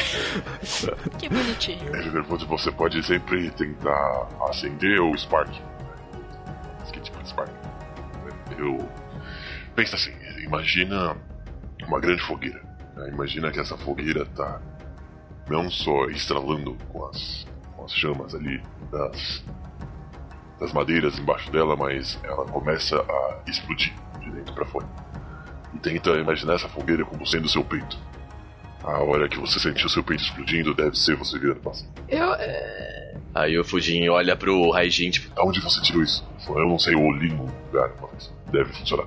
S3: Que bonitinho.
S6: Ele pergunta você pode sempre tentar acender o Spark. Que tipo de Spark? Eu. Pensa assim, imagina uma grande fogueira. né? Imagina que essa fogueira tá não só estralando com as, com as chamas ali das, das madeiras embaixo dela, mas ela começa a explodir de dentro pra fora. E tenta imaginar essa fogueira como sendo seu peito. A hora que você sentir o seu peito explodindo deve ser você virando pássaro.
S4: Eu. é,
S2: Aí o Fujin olha pro Raijin, tipo,
S6: Da onde você tirou isso? Eu não sei, eu li num lugar uma vez. Deve funcionar.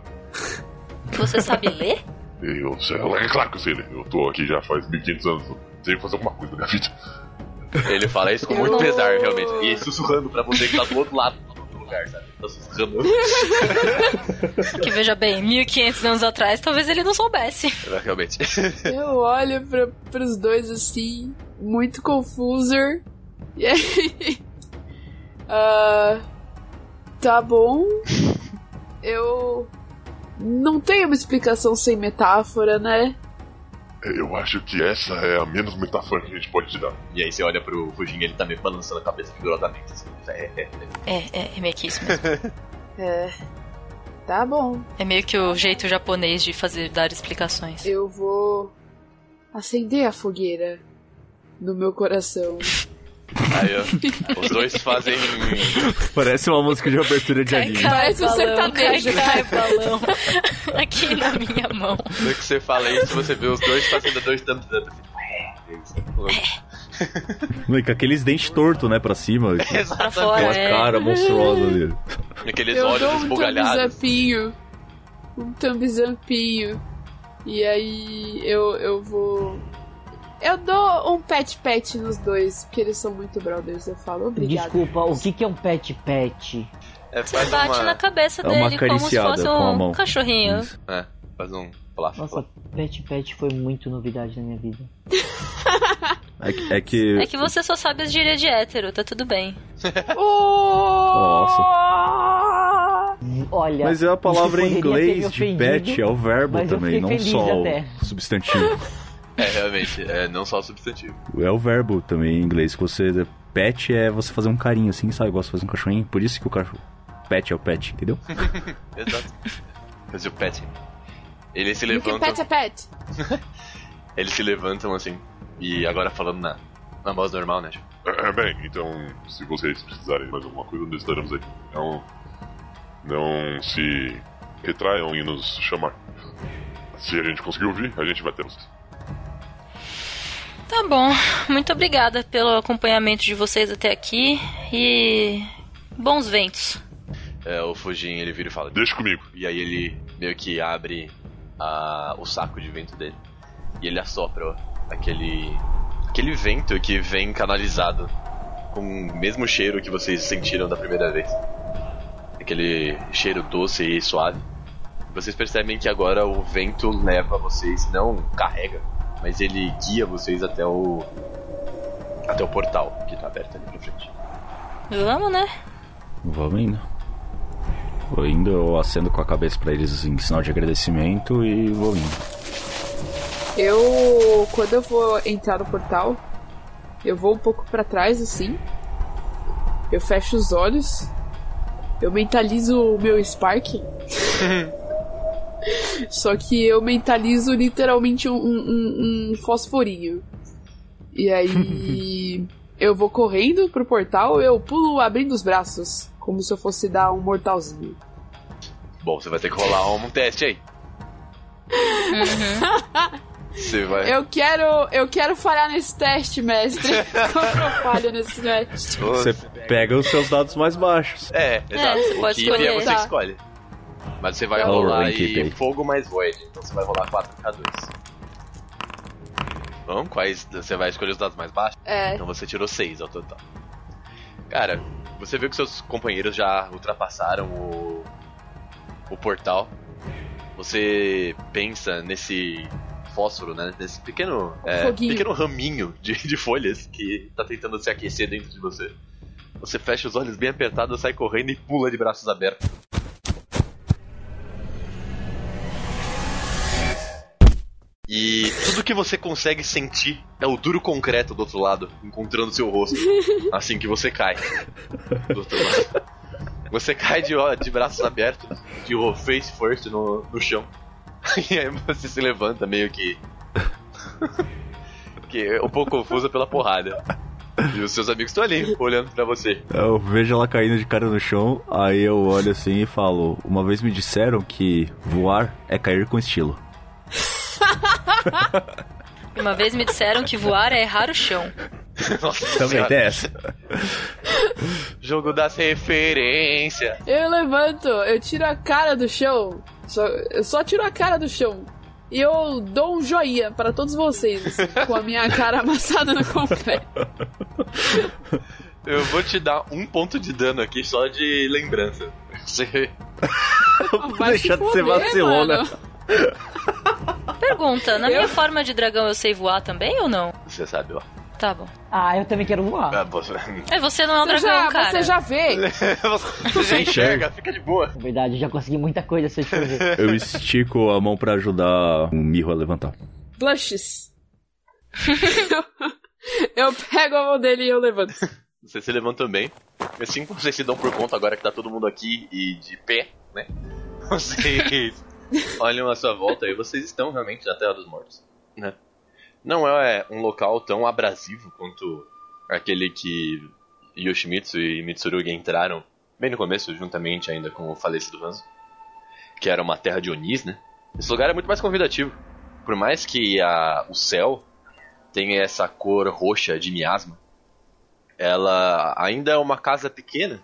S3: Você sabe ler?
S6: E eu sei, é claro que eu sei ler. Eu tô aqui já faz 1500 anos. eu Tenho que fazer alguma coisa na minha vida.
S2: Ele fala isso com muito
S4: Eu-
S2: pesar, realmente. E sussurrando pra você que tá do outro lado do lugar, sabe? Tá sussurrando.
S3: Que veja bem, 1500 anos atrás, talvez ele não soubesse.
S2: realmente.
S4: Eu olho pra, pros dois assim, muito confuso. E aí. ah, tá bom. Eu. Não tenho uma explicação sem metáfora, né?
S6: Eu acho que essa é a menos metáfora que a gente pode te dar.
S2: E aí você olha pro Fujin, ele tá meio balançando a cabeça vigorosamente. Assim. É, é, é.
S3: É, é, é meio que isso mesmo.
S4: É. Tá bom.
S3: É meio que o jeito japonês de fazer dar explicações.
S4: Eu vou. acender a fogueira no meu coração.
S2: Aí, ó, os dois fazem.
S1: Parece uma música de abertura de anime.
S4: Parece um sertanejo,
S3: cai, cai, balão. Aqui na minha mão.
S2: No que você fala isso, você vê os dois fazendo dois thumbs up. Assim.
S1: Não, e com aqueles dentes tortos, né, pra cima.
S3: Pra
S2: Exatamente.
S3: fora,
S1: Aquela
S3: é.
S1: cara monstruosa dele.
S2: Aqueles
S4: eu
S2: olhos
S4: dou um
S2: esbugalhados.
S4: thumbzampinho. Um thumbzampinho. E aí eu, eu vou. Eu dou um pet pet nos dois, porque eles são muito brothers. Eu falo, obrigada.
S5: Desculpa, o que, que é um pet pet?
S2: É,
S3: Você bate
S2: uma...
S3: na cabeça
S1: É
S3: dele como se fosse um cachorrinho.
S1: Isso.
S2: É, faz um plaf.
S5: Nossa, pet pet foi muito novidade na minha vida.
S1: É que, é que-
S3: É que você só sabe as gírias de hétero, tá tudo bem.
S4: Nossa!
S5: Olha.
S1: Mas é a palavra em inglês de pet, é o verbo também, não só
S5: até.
S1: o substantivo.
S2: É, realmente, é não só o substantivo.
S1: É o verbo também em inglês. Que você. Pet é você fazer um carinho assim, sabe? Gosta de fazer um cachorrinho. Por isso que o cachorro. Pet é o pet, entendeu?
S2: Exato. Fazer o pet. Eles se levantam.
S4: pet a pet.
S2: Eles se levantam assim. E agora falando na, na voz normal, né? tipo,
S6: É, bem, então, se vocês precisarem de mais alguma coisa, nós estaremos aqui. Não, não se retraiam em nos chamar. Se a gente conseguir ouvir, a gente vai ter vocês.
S3: Tá bom. Muito obrigada pelo acompanhamento de vocês até aqui e bons ventos.
S2: É, o Fujin ele vira e fala.
S6: Deixa comigo.
S2: E aí ele meio que abre a, o saco de vento dele. E ele assopra ó, aquele. aquele vento que vem canalizado com o mesmo cheiro que vocês sentiram da primeira vez. Aquele cheiro doce e suave. Vocês percebem que agora o vento leva vocês, não carrega, mas ele guia vocês até o. até o portal que tá aberto ali pra frente.
S3: Vamos, né?
S1: Vamos indo. Vou indo, eu acendo com a cabeça pra eles em sinal de agradecimento e vou indo.
S4: Eu, quando eu vou entrar no portal, eu vou um pouco pra trás assim. Eu fecho os olhos. Eu mentalizo o meu Spark. Só que eu mentalizo literalmente um, um, um fosforinho. E aí eu vou correndo pro portal, eu pulo abrindo os braços, como se eu fosse dar um mortalzinho.
S2: Bom, você vai ter que rolar um teste aí. Você vai.
S4: Eu quero, eu quero falhar nesse teste, mestre. Como eu falho nesse teste?
S1: Você pega os seus dados mais baixos.
S2: É, exato.
S3: você
S2: o
S3: pode
S2: que vier
S3: escolher.
S2: você
S4: Tá.
S2: escolhe. Mas você vai
S1: Tá.
S2: rolar aí fogo mais void. Então você vai rolar 4k2. Bom, quais. Você vai escolher os dados mais baixos?
S4: É,
S2: Então você tirou 6 ao total. Cara, você viu que seus companheiros já ultrapassaram o. o portal. Você pensa nesse fósforo, né? Nesse pequeno. é, pequeno raminho de, de folhas que tá tentando se aquecer dentro de você. Você fecha os olhos bem apertados, sai correndo e pula de braços abertos. E tudo que você consegue sentir é o duro concreto do outro lado, encontrando seu rosto. Assim que você cai. Do outro lado. Você cai de, de braços abertos, de o- face first no, no chão. E aí você se levanta meio que. que é um pouco confusa pela porrada. E os seus amigos estão ali, olhando pra você.
S1: Eu vejo ela caindo de cara no chão, aí eu olho assim e falo: Uma vez me disseram que voar é cair com estilo.
S3: Uma vez me disseram que voar é errar o chão.
S2: Nossa
S1: Também
S2: senhora.
S1: tem essa.
S2: Jogo das referências.
S4: eu levanto, eu tiro a cara do chão. Só, eu só tiro a cara do chão. E eu dou um joinha para todos vocês, com a minha cara amassada no concreto.
S2: Eu vou te dar um ponto de dano aqui só de lembrança. Você.
S4: Se
S1: de ser vacilona.
S4: mano.
S3: Pergunta, na
S4: Eu-
S3: minha forma de dragão eu sei voar também ou não?
S2: Você sabe, ó.
S3: Tá bom.
S5: Ah, eu também quero voar.
S2: Ah, você...
S3: É, você não é um
S4: Você
S3: dragão,
S4: já,
S3: cara.
S4: você já vê.
S2: você já enxerga, fica de boa.
S5: Na verdade, eu já consegui muita coisa se eu te fazer.
S1: Eu estico a mão pra ajudar o Mirro a levantar.
S4: Blushes. eu pego a mão dele e eu levanto.
S2: Você se levanta também. Assim como vocês se dão por conta agora que tá todo mundo aqui e de pé, né? Vocês olham à sua volta e vocês estão realmente na Terra dos Mortos, né? Não é um local tão abrasivo quanto aquele que Yoshimitsu e Mitsurugi entraram bem no começo, juntamente ainda com o falecido Hanzo, que era uma terra de Onis, né? Esse lugar é muito mais convidativo. Por mais que a, o céu tenha essa cor roxa de miasma, ela ainda é uma casa pequena,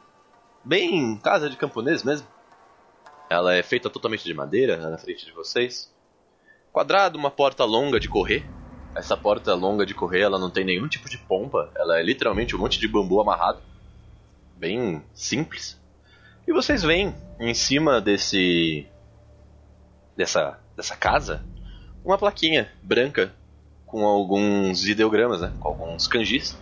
S2: bem casa de camponês mesmo. Ela é feita totalmente de madeira na frente de vocês. Quadrado, uma porta longa de correr. Essa porta longa de correr, ela não tem nenhum tipo de pompa, ela é literalmente um monte de bambu amarrado. Bem simples. E vocês veem em cima desse dessa dessa casa uma plaquinha branca com alguns ideogramas, né, com alguns kanjis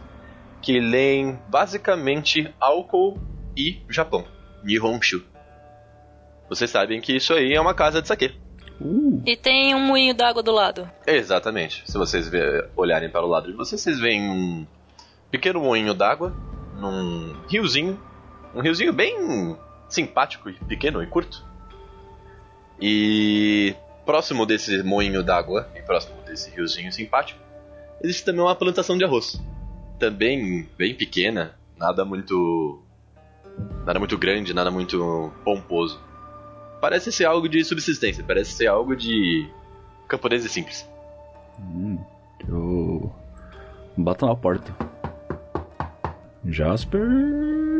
S2: que leem basicamente álcool e Japão. Nihonshu. Vocês sabem que isso aí é uma casa de saque.
S1: Uh,
S3: E tem um moinho d'água do lado.
S2: Exatamente. Se vocês ver- olharem para o lado de vocês, vocês veem um pequeno moinho d'água num riozinho. Um riozinho bem simpático e pequeno e curto. E próximo desse moinho d'água e próximo desse riozinho simpático, existe também uma plantação de arroz. Também bem pequena, nada muito nada muito grande, nada muito pomposo. Parece ser algo de subsistência, parece ser algo de camponês e simples.
S1: hum, eu bato na porta. Jasper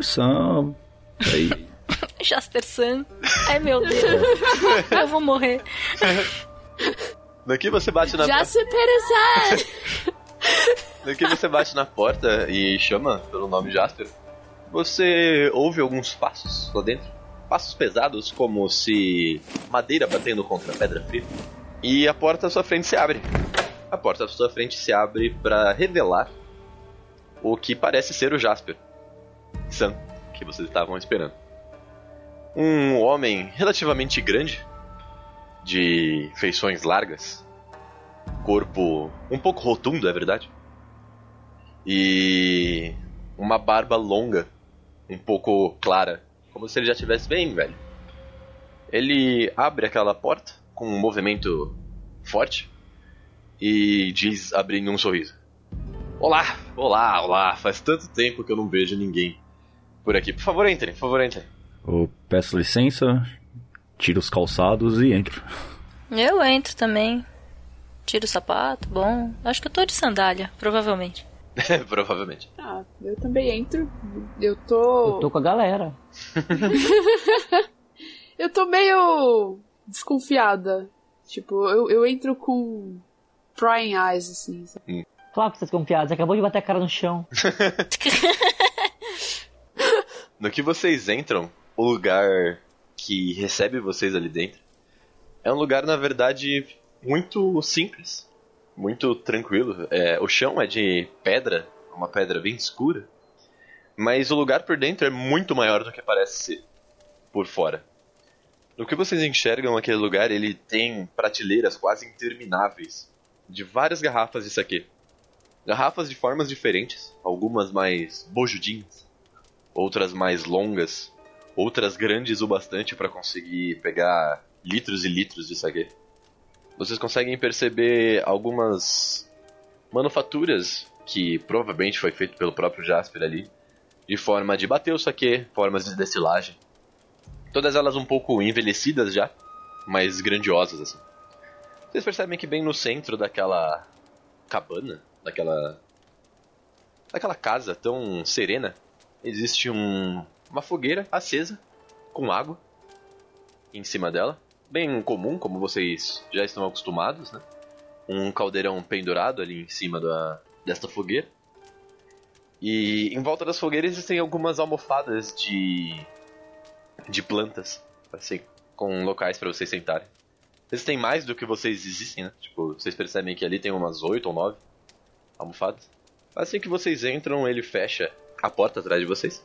S1: Sam. Aí.
S3: Jasper Sun. Ai meu Deus. Eu vou morrer.
S2: Daqui você bate na
S4: Já se perezar!
S2: daqui você bate na porta e chama pelo nome Jasper. Você ouve alguns passos lá dentro, passos pesados como se madeira batendo contra pedra fria. E a porta à sua frente se abre. A porta à sua frente se abre para revelar o que parece ser o Jasper. Sam, que vocês estavam esperando. Um homem relativamente grande, de feições largas, corpo um pouco rotundo, é verdade. E uma barba longa, um pouco clara, como se ele já tivesse bem velho. Ele abre aquela porta com um movimento forte e diz abrindo um sorriso: Olá, olá, olá. Faz tanto tempo que eu não vejo ninguém por aqui. Por favor, entrem, por favor, entrem.
S1: Eu peço licença, tiro os calçados e entro.
S3: Eu entro também. Tiro o sapato, bom. Acho que eu tô de sandália, provavelmente.
S2: Provavelmente.
S4: Ah, eu também entro. Eu tô.
S5: Eu tô com a galera.
S4: Eu tô meio desconfiada. Tipo, eu, eu entro com prying eyes, assim. sabe?
S5: Claro que vocês confiados, você acabou de bater a cara no chão.
S2: No que vocês entram, o lugar que recebe vocês ali dentro é um lugar, na verdade, muito simples, muito tranquilo. É, o chão é de pedra, uma pedra bem escura, mas o lugar por dentro é muito maior do que parece ser por fora. No que vocês enxergam aquele lugar, ele tem prateleiras quase intermináveis de várias garrafas de saquê. Garrafas de formas diferentes, algumas mais bojudinhas, outras mais longas, outras grandes o bastante para conseguir pegar litros e litros de saquê. Vocês conseguem perceber algumas manufaturas que provavelmente foi feito pelo próprio Jasper ali, de forma de bater o saquê, formas de destilagem. Todas elas um pouco envelhecidas já, mas grandiosas assim. Vocês percebem que bem no centro daquela cabana, daquela daquela casa tão serena, existe um, uma fogueira acesa com água em cima dela, bem comum, como vocês já estão acostumados, né? Um caldeirão pendurado ali em cima da, desta fogueira. E em volta das fogueiras existem algumas almofadas de de plantas, assim, com locais para vocês sentarem. Existem mais do que vocês existem, né? Tipo, vocês percebem que ali tem umas oito ou nove almofadas. Assim que vocês entram, ele fecha a porta atrás de vocês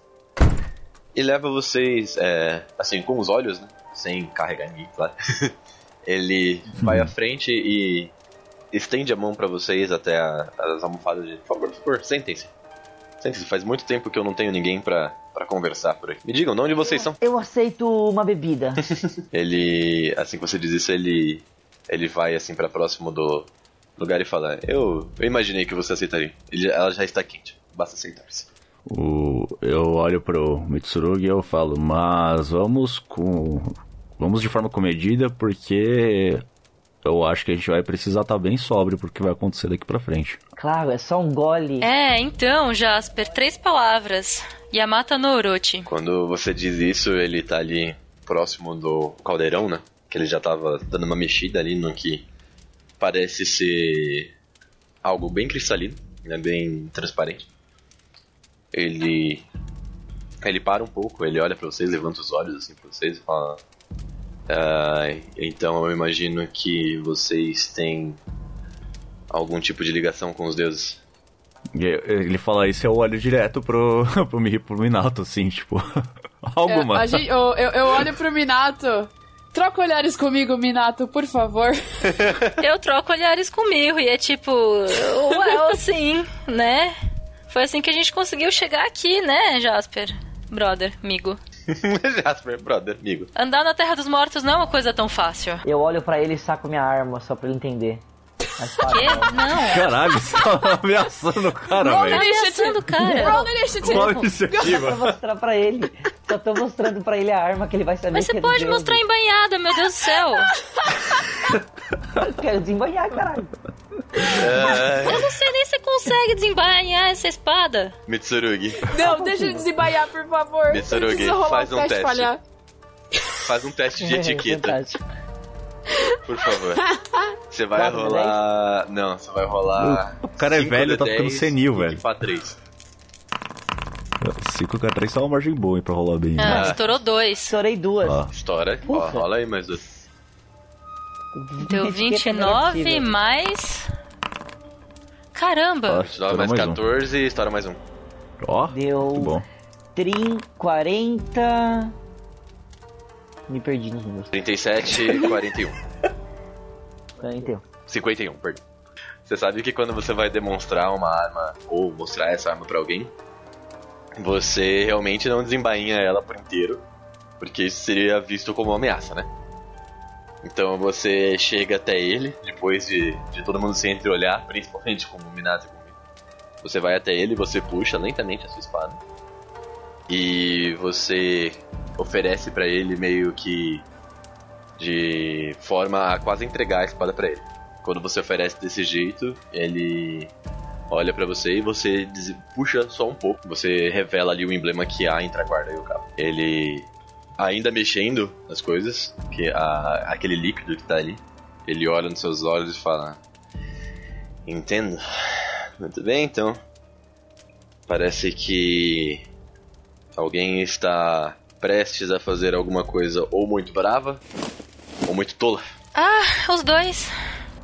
S2: e leva vocês, é, assim, com os olhos, né? Sem carregar ninguém, claro. ele vai à frente e estende a mão pra vocês até a- as almofadas de. Por favor, por favor, sentem-se. Sentem-se, faz muito tempo que eu não tenho ninguém pra, pra conversar por aqui. Me digam, de onde vocês são?
S5: Eu aceito uma bebida.
S2: Ele, assim que você diz isso, ele ele vai assim para próximo do lugar e fala: "Eu, eu imaginei que você aceitaria. Ele- ela já está quente. Basta sentar-se."
S1: O, eu olho pro Mitsurugi e eu falo, mas vamos com. Vamos de forma comedida porque eu acho que a gente vai precisar estar bem sóbrio porque vai acontecer daqui pra frente.
S5: Claro, é só um gole.
S3: É, então, Jasper, três palavras. Yamata no Orochi.
S2: Quando você diz isso, ele tá ali próximo do caldeirão, né? Que ele já tava dando uma mexida ali no que parece ser algo bem cristalino, né? Bem transparente. Ele ele para um pouco, ele olha pra vocês, levanta os olhos assim pra vocês e fala: "Ah, então eu imagino que vocês têm algum tipo de ligação com os deuses."
S1: Ele fala isso, eu olho direto pro, pro, pro Minato, assim, tipo.
S4: É,
S1: alguma.
S4: a gente- eu, eu, eu olho pro Minato. Troca olhares comigo, Minato, por favor.
S3: Eu troco olhares comigo e é tipo, well, assim, né? Foi assim que a gente conseguiu chegar aqui, né, Jasper? Brother, amigo.
S2: Jasper, brother, amigo.
S3: Andar na Terra dos Mortos não é uma coisa tão fácil.
S5: Eu olho pra ele e saco minha arma, só pra ele entender.
S3: Quê? Não.
S1: Caralho, você tá ameaçando o cara,
S4: Roll
S1: velho.
S3: Tá ameaçando o cara.
S4: Roll initiative.
S1: Qual a
S5: Só
S1: iniciativa?
S5: pra mostrar pra ele. Só tô mostrando pra ele a arma que ele vai saber
S3: Mas
S5: que
S3: você
S5: é
S3: pode mostrar embanhada, meu Deus do céu.
S5: Eu quero desembanhar, caralho.
S3: Eu não sei nem se você consegue desembainhar essa espada.
S2: Mitsurugi,
S4: Não, deixa ele desembaiar, por favor.
S2: Mitsurugi, faz
S4: um teste falhar.
S2: faz um teste de etiqueta,
S5: Fantástico.
S2: Por favor. Você vai
S5: Quatro,
S2: rolar. Não, você vai rolar.
S1: O cara é velho, tá ficando
S2: 10
S1: senil, velho.
S2: Fa 3.
S1: 5 k 3 tá uma margem boa, hein, pra rolar bem.
S3: Ah,
S1: né?
S3: estourou dois.
S5: Estourei duas.
S2: Estoura. Ó, rola aí mais dois.
S3: Deu
S5: Etiqueta
S3: 29
S5: negativa.
S3: mais. Caramba!
S1: ó,
S2: Estoura mais
S1: mais um.
S2: 14 e estoura mais um.
S1: Ó,
S5: Deu
S1: muito bom.
S5: trin, 40. Me perdi nos números.
S2: 37 e 41.
S5: 41.
S2: 51, perdão. Você sabe que quando você vai demonstrar uma arma ou mostrar essa arma pra alguém, você realmente não desembainha ela por inteiro, porque isso seria visto como uma ameaça, né? Então você chega até ele, depois de, de todo mundo se entreolhar, principalmente com o Minato e comigo. Você vai até ele, você puxa lentamente a sua espada. E você oferece pra ele meio que de forma a quase entregar a espada pra ele. Quando você oferece desse jeito, ele olha pra você e você des- puxa só um pouco. Você revela ali o emblema que há entre a guarda e o cabo. Ele ainda mexendo nas coisas, que a, aquele líquido que tá ali. Ele olha nos seus olhos e fala: Entendo. Muito bem, então. Parece que alguém está prestes a fazer alguma coisa ou muito brava ou muito tola.
S3: Ah, os dois.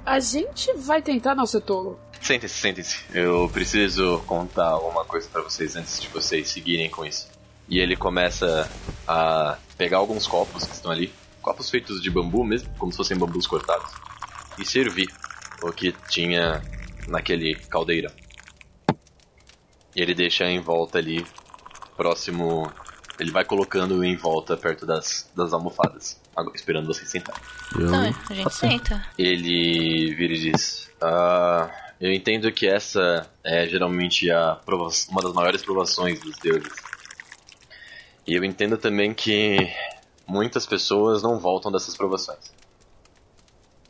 S4: A gente vai tentar não ser tolo.
S2: Sentem-se, sentem-se. Eu preciso contar alguma coisa pra vocês antes de vocês seguirem com isso. E ele começa a pegar alguns copos que estão ali, copos feitos de bambu mesmo, como se fossem bambus cortados, e servir o que tinha naquele caldeirão. E ele deixa em volta ali, próximo. Ele vai colocando em volta perto das, das almofadas, esperando vocês sentarem.
S1: Eu...
S3: Então, a gente
S1: assim,
S3: senta.
S2: Ele vira e diz: ah, Eu entendo que essa é geralmente a prova- uma das maiores provações dos deuses. E eu entendo também que muitas pessoas não voltam dessas provações.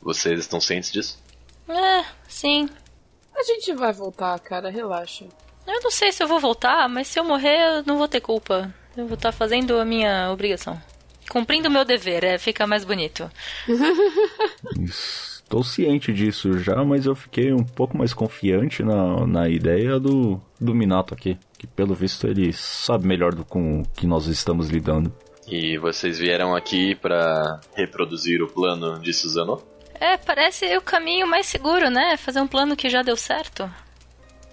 S2: Vocês estão cientes disso?
S3: É, sim.
S4: A gente vai voltar, cara, relaxa.
S3: Eu não sei se eu vou voltar, mas se eu morrer, eu não vou ter culpa. Eu vou estar fazendo a minha obrigação. Cumprindo o meu dever, é, fica mais bonito.
S1: Estou ciente disso já, mas eu fiquei um pouco mais confiante na, na ideia do, do Minato aqui. Que pelo visto ele sabe melhor do com o que nós estamos lidando.
S2: E vocês vieram aqui pra reproduzir o plano de Suzano?
S3: É, parece o caminho mais seguro, né? Fazer um plano que já deu certo.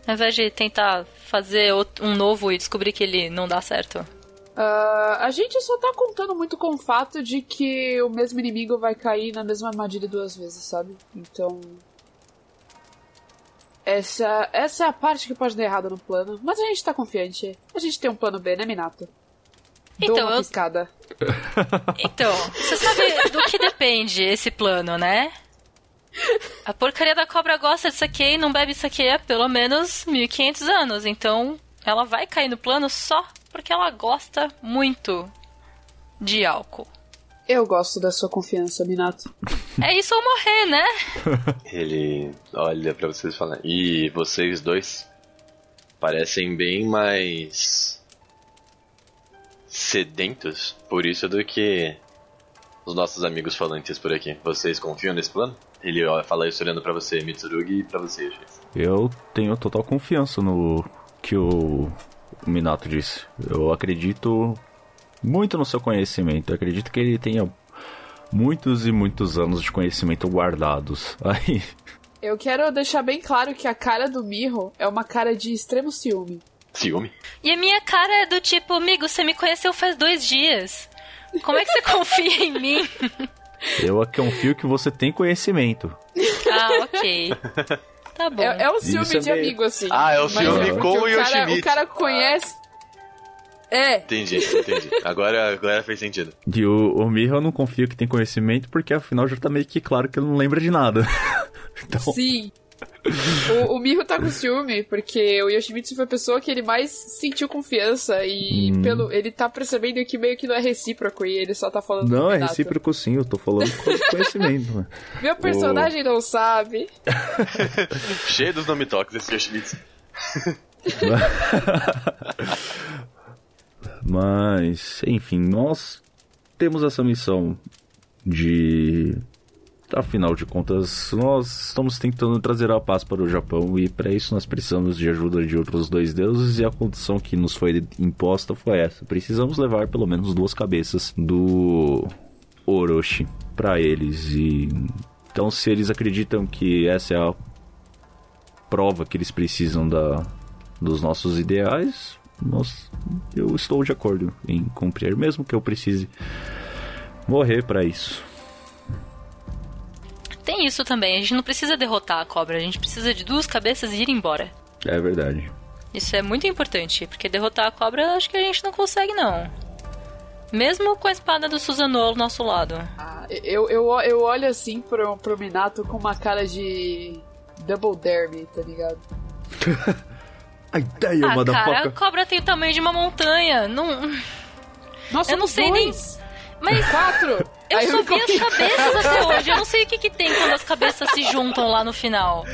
S3: Ao invés de tentar fazer um novo e descobrir que ele não dá certo.
S4: Ah, a gente só tá contando muito com o fato de que o mesmo inimigo vai cair na mesma armadilha duas vezes, sabe? Então. Essa, essa é a parte que pode dar errado no plano. Mas a gente tá confiante. A gente tem um plano B, né, Minato? Dou
S3: Então,
S4: uma
S3: eu-
S4: piscada.
S3: Então, você sabe do que depende esse plano, né? A porcaria da cobra gosta de saque e não bebe saque há pelo menos 1500 anos. Então, ela vai cair no plano só porque ela gosta muito de álcool.
S4: Eu gosto da sua confiança, Minato.
S3: É isso ou morrer, né?
S2: Ele olha pra vocês e fala: E vocês dois parecem bem mais sedentos por isso do que os nossos amigos falantes por aqui. Vocês confiam nesse plano? Ele fala isso olhando pra você, Mitsurugi, e pra você, Jace.
S1: Eu tenho total confiança no que o, o Minato disse. Eu acredito muito no seu conhecimento. Eu acredito que ele tenha muitos e muitos anos de conhecimento guardados. Aí,
S4: Eu quero deixar bem claro que a cara do Mirro é uma cara de extremo ciúme.
S2: Ciúme?
S3: E a minha cara é do tipo, amigo, você me conheceu faz dois dias. Como é que você confia em mim?
S1: Eu confio que você tem conhecimento.
S3: Ah, ok. Tá bom.
S4: É, é um
S1: Isso
S4: ciúme
S1: é
S4: de
S1: meio-
S4: amigo, assim.
S2: Ah, é o
S4: Mas
S2: ciúme
S4: porque
S2: com o
S4: cara,
S2: Yoshimitsu.
S4: O cara conhece. É,
S2: Entendi, entendi. Agora, agora fez sentido.
S1: E o, o Mirra eu não confio que tem conhecimento, porque afinal já tá meio que claro que ele não lembra de nada. então,
S4: sim. O, o Miho tá com ciúme, porque o Yoshimitsu foi a pessoa que ele mais sentiu confiança e
S1: Hum.
S4: pelo ele tá percebendo que meio que não é recíproco e ele só tá falando
S1: não, é recíproco sim, eu tô falando com conhecimento.
S4: Meu personagem não sabe.
S2: Cheio dos nome toques esse Yoshimitsu.
S1: Mas, enfim, nós temos essa missão de. Afinal de contas, nós estamos tentando trazer a paz para o Japão e para isso nós precisamos de ajuda de outros dois deuses e a condição que nos foi imposta foi essa. Precisamos levar pelo menos duas cabeças do Orochi para eles e então se eles acreditam que essa é a prova que eles precisam da dos nossos ideais, nós, eu estou de acordo em cumprir, mesmo que eu precise morrer para isso.
S3: Tem isso também. A gente não precisa derrotar a cobra. A gente precisa de duas cabeças e ir embora.
S1: É verdade.
S3: Isso é muito importante, porque derrotar a cobra acho que a gente não consegue, não. Mesmo com a espada do Susanoo ao nosso lado.
S4: Ah, eu, eu, eu olho assim pro, pro Minato com uma cara de Double me, tá ligado?
S1: A ideia,
S3: ah, cara, a cobra tem o tamanho de uma montanha. Não...
S4: Nossa,
S3: Eu não sei nem-
S4: dois.
S3: Mas
S4: Quatro!
S3: Eu
S4: Aí
S3: só vi as cabeças até hoje. Eu não sei o que, que tem quando as cabeças se juntam lá no final.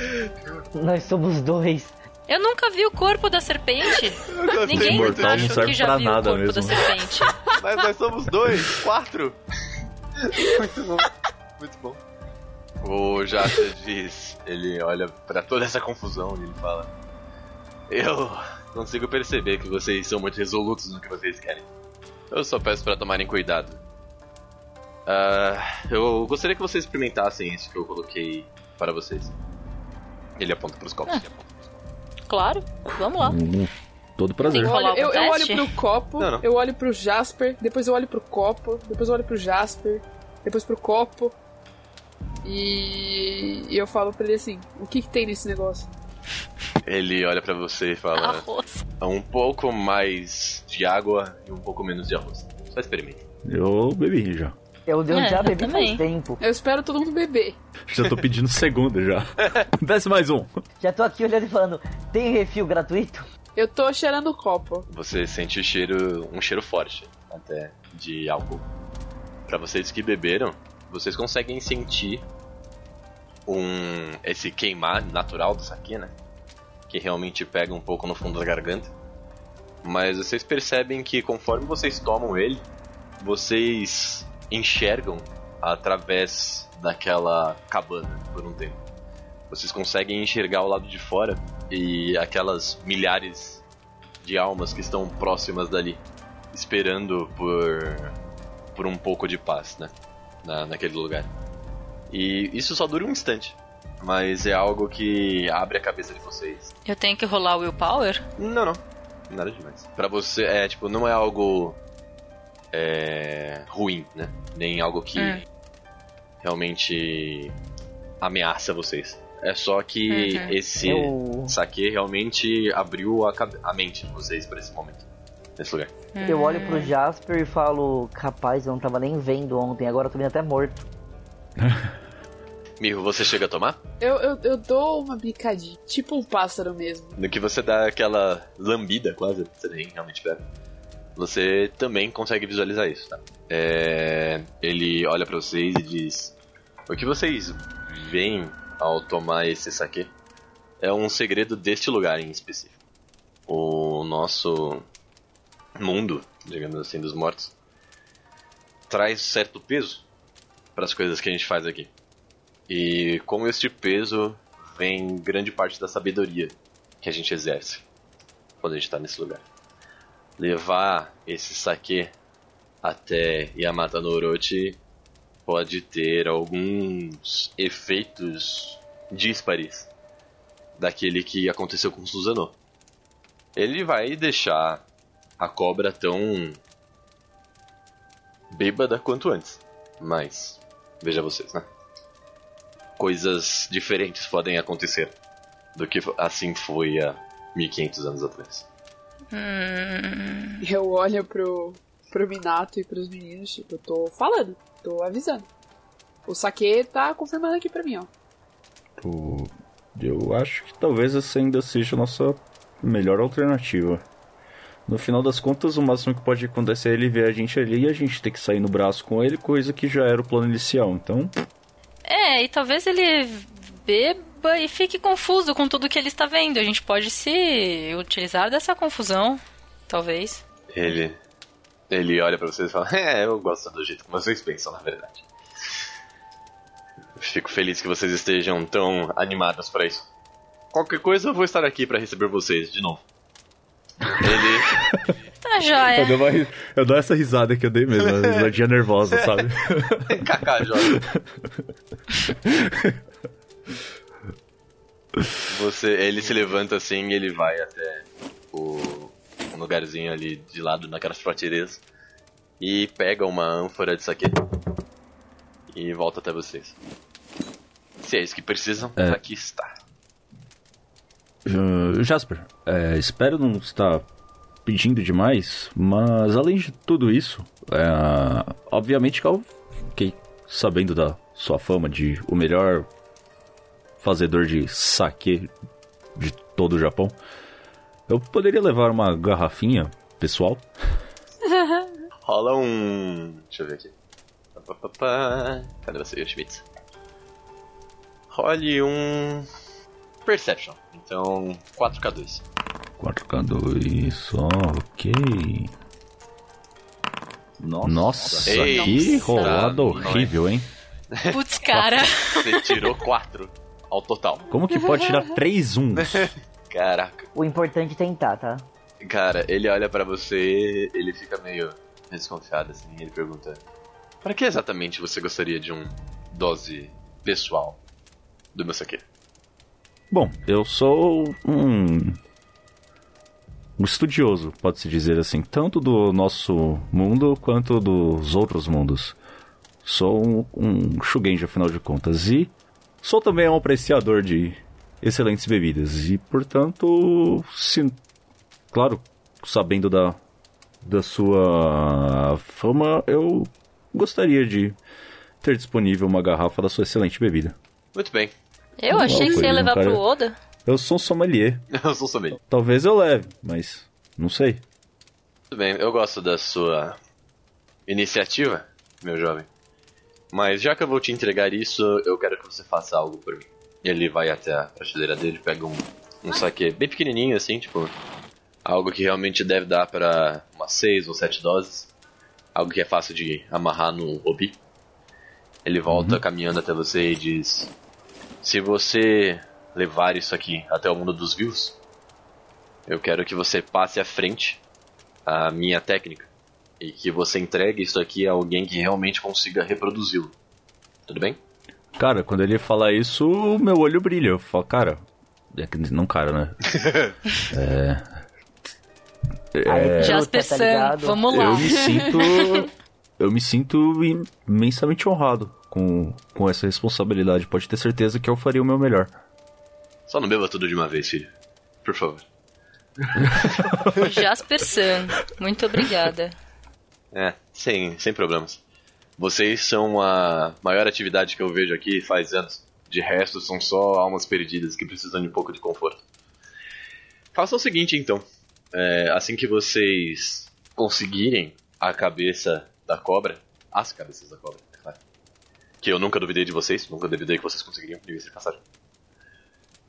S5: Nós somos dois.
S3: Eu nunca vi o corpo da serpente. Ninguém
S1: Mortal não
S3: acho
S1: serve
S3: que já viu
S1: nada
S3: o corpo
S1: mesmo.
S3: da serpente.
S2: Mas nós somos dois, quatro. Muito bom, muito bom. O Jata diz, ele olha pra toda essa confusão e ele fala: Eu consigo perceber que vocês são muito resolutos no que vocês querem. Eu só peço pra tomarem cuidado. Ah, eu gostaria que vocês experimentassem isso que eu coloquei para vocês. Ele aponta pros copos. ele aponta pros copos.
S3: Claro, vamos lá.
S1: Hum, todo prazer.
S4: Eu olho, eu, eu olho pro copo,
S2: Não, não.
S4: eu olho pro Jasper, depois eu olho pro copo, depois eu olho pro Jasper, depois pro copo. E, eu falo pra ele assim: o que, que tem nesse negócio?
S2: Ele olha pra você e fala:
S3: Arroz.
S2: Um pouco mais de água e um pouco menos de arroz. Só experimenta.
S1: Eu bebi já.
S5: Eu, eu
S3: É,
S5: já bebi faz tempo.
S4: Eu espero todo mundo beber.
S1: Já tô pedindo segunda já. Desce mais um.
S5: Já tô aqui olhando e falando, tem refil gratuito?
S4: Eu tô cheirando o copo.
S2: Você sente o cheiro, um cheiro forte, até de álcool. Pra vocês que beberam, vocês conseguem sentir um esse queimar natural do saque, né? Que realmente pega um pouco no fundo da garganta. Mas vocês percebem que conforme vocês tomam ele, vocês enxergam através daquela cabana por um tempo. Vocês conseguem enxergar o lado de fora e aquelas milhares de almas que estão próximas dali, esperando por por um pouco de paz, né? Na, naquele lugar. E isso só dura um instante, mas é algo que abre a cabeça de vocês.
S3: Eu tenho que rolar o willpower?
S2: Não, não. Nada demais. Pra você, é tipo, não é algo é, ruim, né? Nem algo que
S3: Hum.
S2: realmente ameaça vocês. É só que
S3: Uhum.
S2: esse
S5: Eu,
S2: saque realmente abriu a, a mente de vocês pra esse momento. Nesse lugar.
S5: eu olho pro Jasper e falo, capaz, eu não tava nem vendo ontem, agora eu tô vendo até morto.
S2: Mirro, você chega a tomar?
S4: Eu, eu, eu dou uma bicadinha, tipo um pássaro mesmo.
S2: No que você dá aquela lambida quase, você nem realmente pega. Você também consegue visualizar isso, tá? É, ele olha pra vocês e diz: O que vocês veem ao tomar esse saque é um segredo deste lugar em específico. O nosso mundo, digamos assim, dos mortos, traz certo peso para as coisas que a gente faz aqui. E com este peso vem grande parte da sabedoria que a gente exerce quando a gente está nesse lugar. Levar esse saque até Yamata no Orochi pode ter alguns efeitos díspares daquele que aconteceu com Susanoo. Ele vai deixar a cobra tão bêbada quanto antes, mas veja vocês, né? Coisas diferentes podem acontecer do que assim foi há 1500 anos atrás.
S3: Hum,
S4: Eu olho pro, pro Minato e pros meninos, tipo, eu tô falando, tô avisando. O Sake tá confirmando aqui pra mim, ó.
S1: Pô, eu acho que talvez essa ainda seja a nossa melhor alternativa. No final das contas, o máximo que pode acontecer é ele ver a gente ali e a gente ter que sair no braço com ele, coisa que já era o plano inicial. Então,
S3: é, e talvez ele beba e fique confuso com tudo que ele está vendo. A gente pode se utilizar dessa confusão, talvez.
S2: Ele. Ele olha pra vocês e fala: É, eu gosto do jeito que vocês pensam, na verdade. Fico feliz que vocês estejam tão animados pra isso. Qualquer coisa, eu vou estar aqui pra receber vocês de novo. Ele.
S3: Tá joia.
S1: eu dou, uma eu dou essa risada que eu dei mesmo, uma risadinha nervosa, sabe?
S2: Kaká joga. Você, ele se levanta assim e ele vai até o um lugarzinho ali de lado naquelas prateleiras e pega uma ânfora de saque e volta até vocês. Se é isso que precisam,
S1: É.
S2: aqui está.
S1: Uh, Jasper, é, espero não estar pedindo demais, mas além de tudo isso, é, obviamente que eu fiquei sabendo da sua fama de o melhor fazedor de sake de todo o Japão. Eu poderia levar uma garrafinha pessoal?
S2: Rola um. Deixa eu ver aqui. Cadê você, Schmitz? Role um. Perception. Então, 4K2.
S1: 4K2, ok.
S7: Nossa.
S1: Nossa, que
S2: é?
S1: horrível, hein?
S3: Putz, cara.
S2: Você tirou 4 ao total.
S1: Como que pode tirar três uns?
S2: Caraca.
S5: O importante é tentar, tá?
S2: Cara, ele olha pra você, ele fica meio desconfiado assim, ele pergunta: Para que exatamente você gostaria de um dose pessoal do meu saque?
S1: Bom, eu sou um. Um estudioso, pode-se dizer assim, tanto do nosso mundo quanto dos outros mundos. Sou um, um Shugenji, afinal de contas, e sou também um apreciador de excelentes bebidas. E, portanto, se, claro, sabendo da, da sua fama, eu gostaria de ter disponível uma garrafa da sua excelente bebida.
S2: Muito bem,
S3: Eu achei que você ia levar
S1: cara.
S3: pro Oda.
S1: Eu sou um sommelier.
S2: eu sou somente.
S1: Talvez eu leve, mas não sei.
S2: Muito bem, eu gosto da sua iniciativa, meu jovem. Mas já que eu vou te entregar isso, eu quero que você faça algo por mim. Ele vai até a prateleira dele, pega um, um saque bem pequenininho assim, tipo, algo que realmente deve dar para umas 6 ou 7 doses. Algo que é fácil de amarrar no obi. Ele volta caminhando até você e diz: Se você levar isso aqui até o mundo dos vivos, eu quero que você passe à frente a minha técnica e que você entregue isso aqui a alguém que realmente consiga reproduzi-lo. Tudo bem?
S1: Cara, quando ele fala isso, o meu olho brilha. Eu falo, cara. É não, cara, né?
S5: Aí,
S3: Jasper
S5: tá
S3: Sam,
S5: ligado?
S3: vamos lá.
S1: Eu me sinto. Eu me sinto imensamente honrado com, com essa responsabilidade. Pode ter certeza que eu faria o meu melhor.
S2: Só não beba tudo de uma vez, filho. Por favor.
S3: Jasper Sam, muito obrigada.
S2: É, sem, sem problemas. Vocês são a maior atividade que eu vejo aqui faz anos. De resto, são só almas perdidas que precisam de um pouco de conforto. Faça o seguinte, então. É, assim que vocês conseguirem a cabeça da cobra, as cabeças da cobra, é claro. Que eu nunca duvidei de vocês, nunca duvidei que vocês conseguiriam, diga-se de passagem.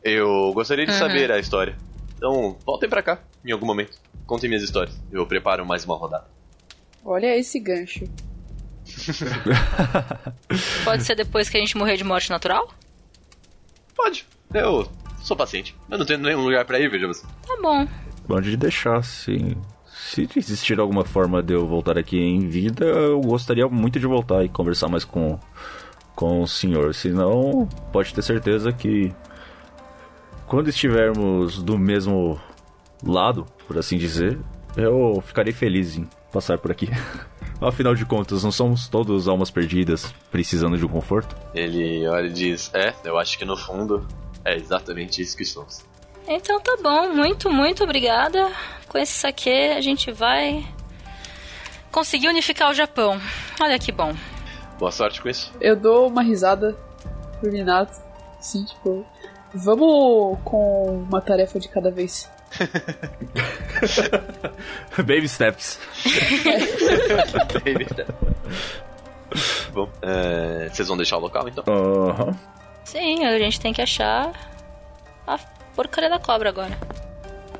S2: Eu gostaria de
S3: Uhum.
S2: saber a história. Então, voltem pra cá, em algum momento. Contem minhas histórias. Eu preparo mais uma rodada.
S4: Olha esse gancho.
S3: Pode ser depois que a gente morrer de morte natural?
S2: Pode. Eu sou paciente. Eu não tenho nenhum lugar pra ir, veja você.
S3: Tá bom.
S1: Pode deixar, se. Se existir alguma forma de eu voltar aqui em vida, eu gostaria muito de voltar e conversar mais com, com o senhor. Senão, pode ter certeza que quando estivermos do mesmo lado, por assim dizer, eu ficarei feliz em passar por aqui. Afinal de contas, não somos todos almas perdidas precisando de um conforto?
S2: Ele olha e diz: É, eu acho que no fundo é exatamente isso que somos.
S3: Então tá bom, muito, muito obrigada. Com esse saque a gente vai conseguir unificar o Japão. Olha que bom.
S2: Boa sorte com isso.
S4: Eu dou uma risada pro Minato. Sim, tipo. Vamos com uma tarefa de cada vez.
S1: Baby steps.
S2: Bom, é, vocês vão deixar o local então?
S1: Aham.
S3: Sim, a gente tem que achar a porcaria da cobra agora.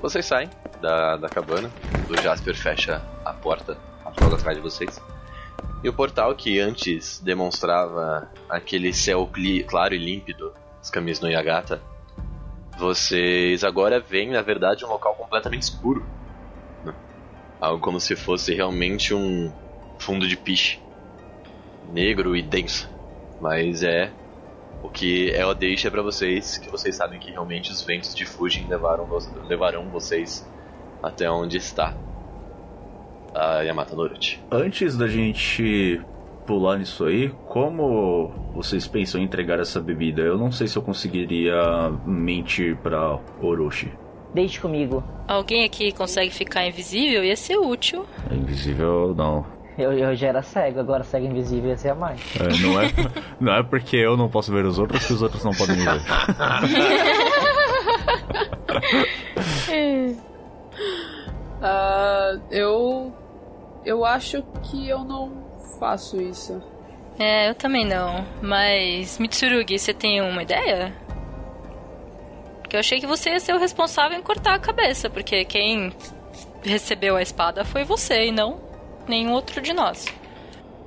S2: Vocês saem da, da cabana, o Jasper fecha a porta logo atrás de vocês. E o portal que antes demonstrava aquele céu claro e límpido, os caminhos no Yagata, vocês agora veem, na verdade, um local completamente escuro. né? Algo como se fosse realmente um fundo de piche. Negro e denso. Mas é o que ela deixa pra vocês, que vocês sabem que realmente os ventos de Fujin levaram, levarão vocês até onde está a Yamata Noruti.
S1: Antes da gente pular nisso aí, como vocês pensam em entregar essa bebida? Eu não sei se eu conseguiria mentir pra Orochi.
S5: Deixe comigo.
S3: Alguém aqui consegue ficar invisível? Ia ser útil.
S1: Invisível, não.
S5: Eu, eu já era cego, agora cego invisível ia ser a mais.
S1: É, não, é, não é porque eu não posso ver os outros que os outros não podem me ver.
S4: Ah, eu. Eu acho que eu não faço isso.
S3: É, eu também não. Mas, Mitsurugi, você tem uma ideia? Porque eu achei que você ia ser o responsável em cortar a cabeça, porque quem recebeu a espada foi você e não nenhum outro de nós.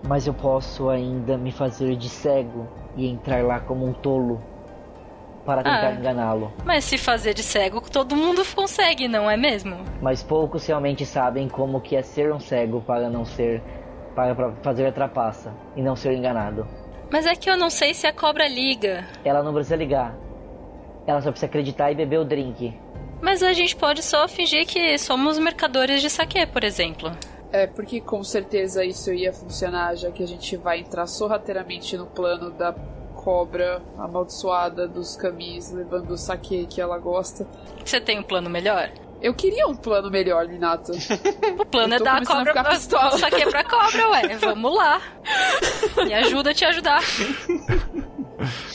S5: Mas eu posso ainda me fazer de cego e entrar lá como um tolo para tentar
S3: Ah.
S5: enganá-lo.
S3: Mas se fazer de cego, todo mundo consegue, não é mesmo?
S5: Mas poucos realmente sabem como que é ser um cego para não ser para pra fazer a trapaça e não ser enganado.
S3: Mas é que eu não sei se a cobra liga.
S5: Ela não precisa ligar. Ela só precisa acreditar e beber o drink.
S3: Mas a gente pode só fingir que somos mercadores de saque, por exemplo.
S4: É, porque com certeza isso ia funcionar, já que a gente vai entrar sorrateiramente no plano da cobra amaldiçoada dos camis, levando o saque que ela gosta.
S3: Você tem um plano melhor?
S4: Eu queria um plano melhor, Minato.
S3: O plano é dar a
S4: a
S3: cobra
S4: ficar
S3: pra
S4: pistola.
S3: saque pra cobra, ué. Vamos lá. Me ajuda a te ajudar.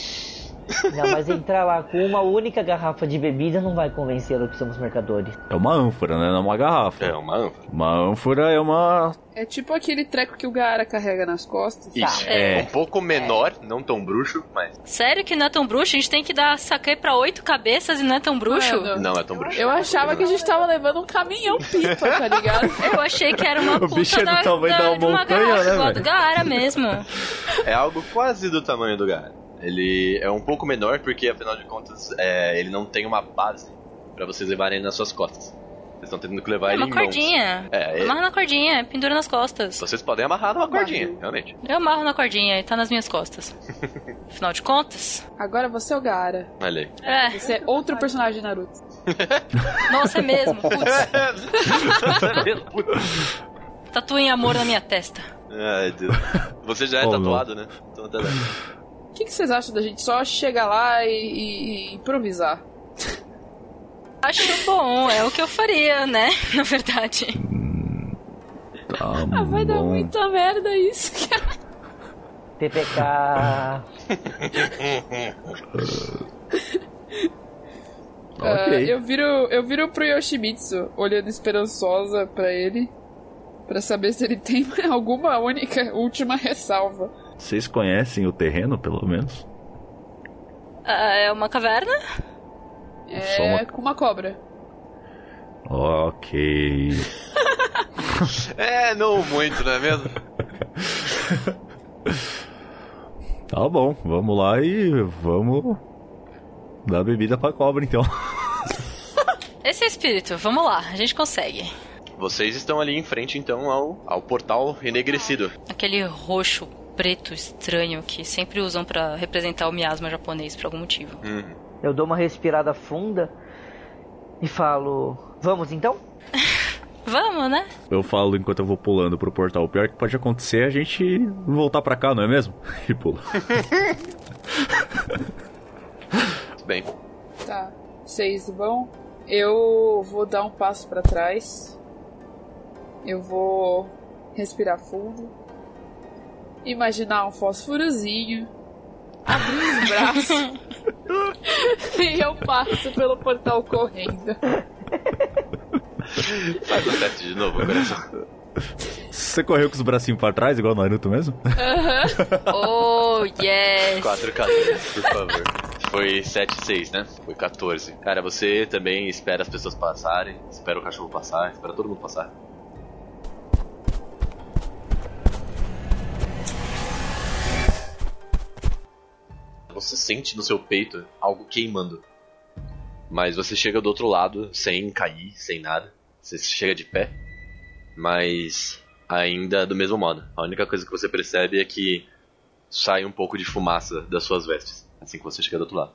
S5: Não, mas entrar lá com uma única garrafa de bebida não vai convencê-lo que somos mercadores.
S1: É uma ânfora, né? Não é uma garrafa.
S2: É uma ânfora.
S1: Uma ânfora é uma.
S4: É tipo aquele treco que o Gaara carrega nas costas.
S2: Isso.
S1: É.
S2: Um pouco menor, não tão bruxo, mas
S3: Sério que não é tão bruxo? A gente tem que dar saque pra oito cabeças e não é tão bruxo?
S4: Mano,
S2: não é tão bruxo.
S4: Eu achava que a gente tava levando um caminhão pipa, tá ligado?
S3: Eu achei que era uma
S1: O
S3: puta
S1: bicho é do
S3: da,
S1: tamanho da
S3: de uma
S1: montanha,
S3: garrafa,
S1: né,
S3: igual do Gaara mesmo.
S2: É algo quase do tamanho do Gar. Ele é um pouco menor porque, afinal de contas, é, ele não tem uma base pra vocês levarem nas suas costas. Vocês estão tendo que levar
S3: É
S2: ele
S3: uma
S2: em mãos.
S3: cordinha.
S2: É, é-
S3: Amarra na cordinha, pendura nas costas.
S2: Vocês podem amarrar numa
S4: Amarra.
S2: cordinha, realmente.
S3: Eu amarro na cordinha e tá nas minhas costas. Afinal de contas.
S4: Agora você é o Gaara.
S2: Olha aí.
S3: É,
S4: Você é outro personagem de Naruto.
S3: nossa, é mesmo. Putz, tatuem amor na minha testa.
S2: Ai, Deus. Você já é
S1: Oh,
S2: tatuado, né? Então tá bem.
S4: O que, que vocês acham da gente só chegar lá e, e- e improvisar?
S3: Acho bom, é o que eu faria, né? Na verdade.
S1: Tá
S4: Ah, vai dar
S1: bom.
S4: muita merda isso, cara.
S5: TPK.
S4: Ah,
S1: Ok.
S4: eu viro eu viro pro Yoshimitsu, olhando esperançosa pra ele, pra saber se ele tem alguma única última ressalva.
S1: Vocês conhecem o terreno, pelo menos?
S3: Ah, é uma caverna?
S1: Só
S4: É
S1: uma-
S4: com uma cobra.
S1: Ok.
S2: É, não muito, não é mesmo?
S1: Tá bom, vamos lá e vamos dar bebida pra cobra então.
S3: Esse é o espírito, vamos lá, a gente consegue.
S2: Vocês estão ali em frente, então, ao, ao portal enegrecido.
S3: Aquele roxo preto estranho que sempre usam pra representar o miasma japonês por algum motivo.
S2: Uhum.
S5: Eu dou uma respirada funda e falo: Vamos então?
S3: Vamos, né?
S1: Eu falo enquanto eu vou pulando pro portal. O pior que pode acontecer é a gente voltar pra cá, não é mesmo? E pula.
S2: Bem,
S4: Tá. Vocês vão. Eu vou dar um passo pra trás. Eu vou respirar fundo. Imaginar um fósforozinho. Abrir os braços. e eu passo pelo portal correndo.
S2: faz o teste de novo, coração.
S1: Você correu com os bracinhos pra trás, igual o Naruto mesmo?
S3: Oh, yes!
S2: 4 14, por favor. Foi 7 6, né? Foi 14. Cara, você também espera as pessoas passarem, espera o cachorro passar, espera todo mundo passar. Você sente no seu peito algo queimando. Mas você chega do outro lado sem cair, sem nada. Você chega de pé, mas ainda do mesmo modo. A única coisa que você percebe é que sai um pouco de fumaça das suas vestes, assim que você chega do outro lado.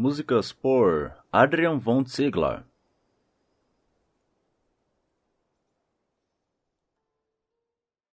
S1: Músicas por Adrian von Ziegler.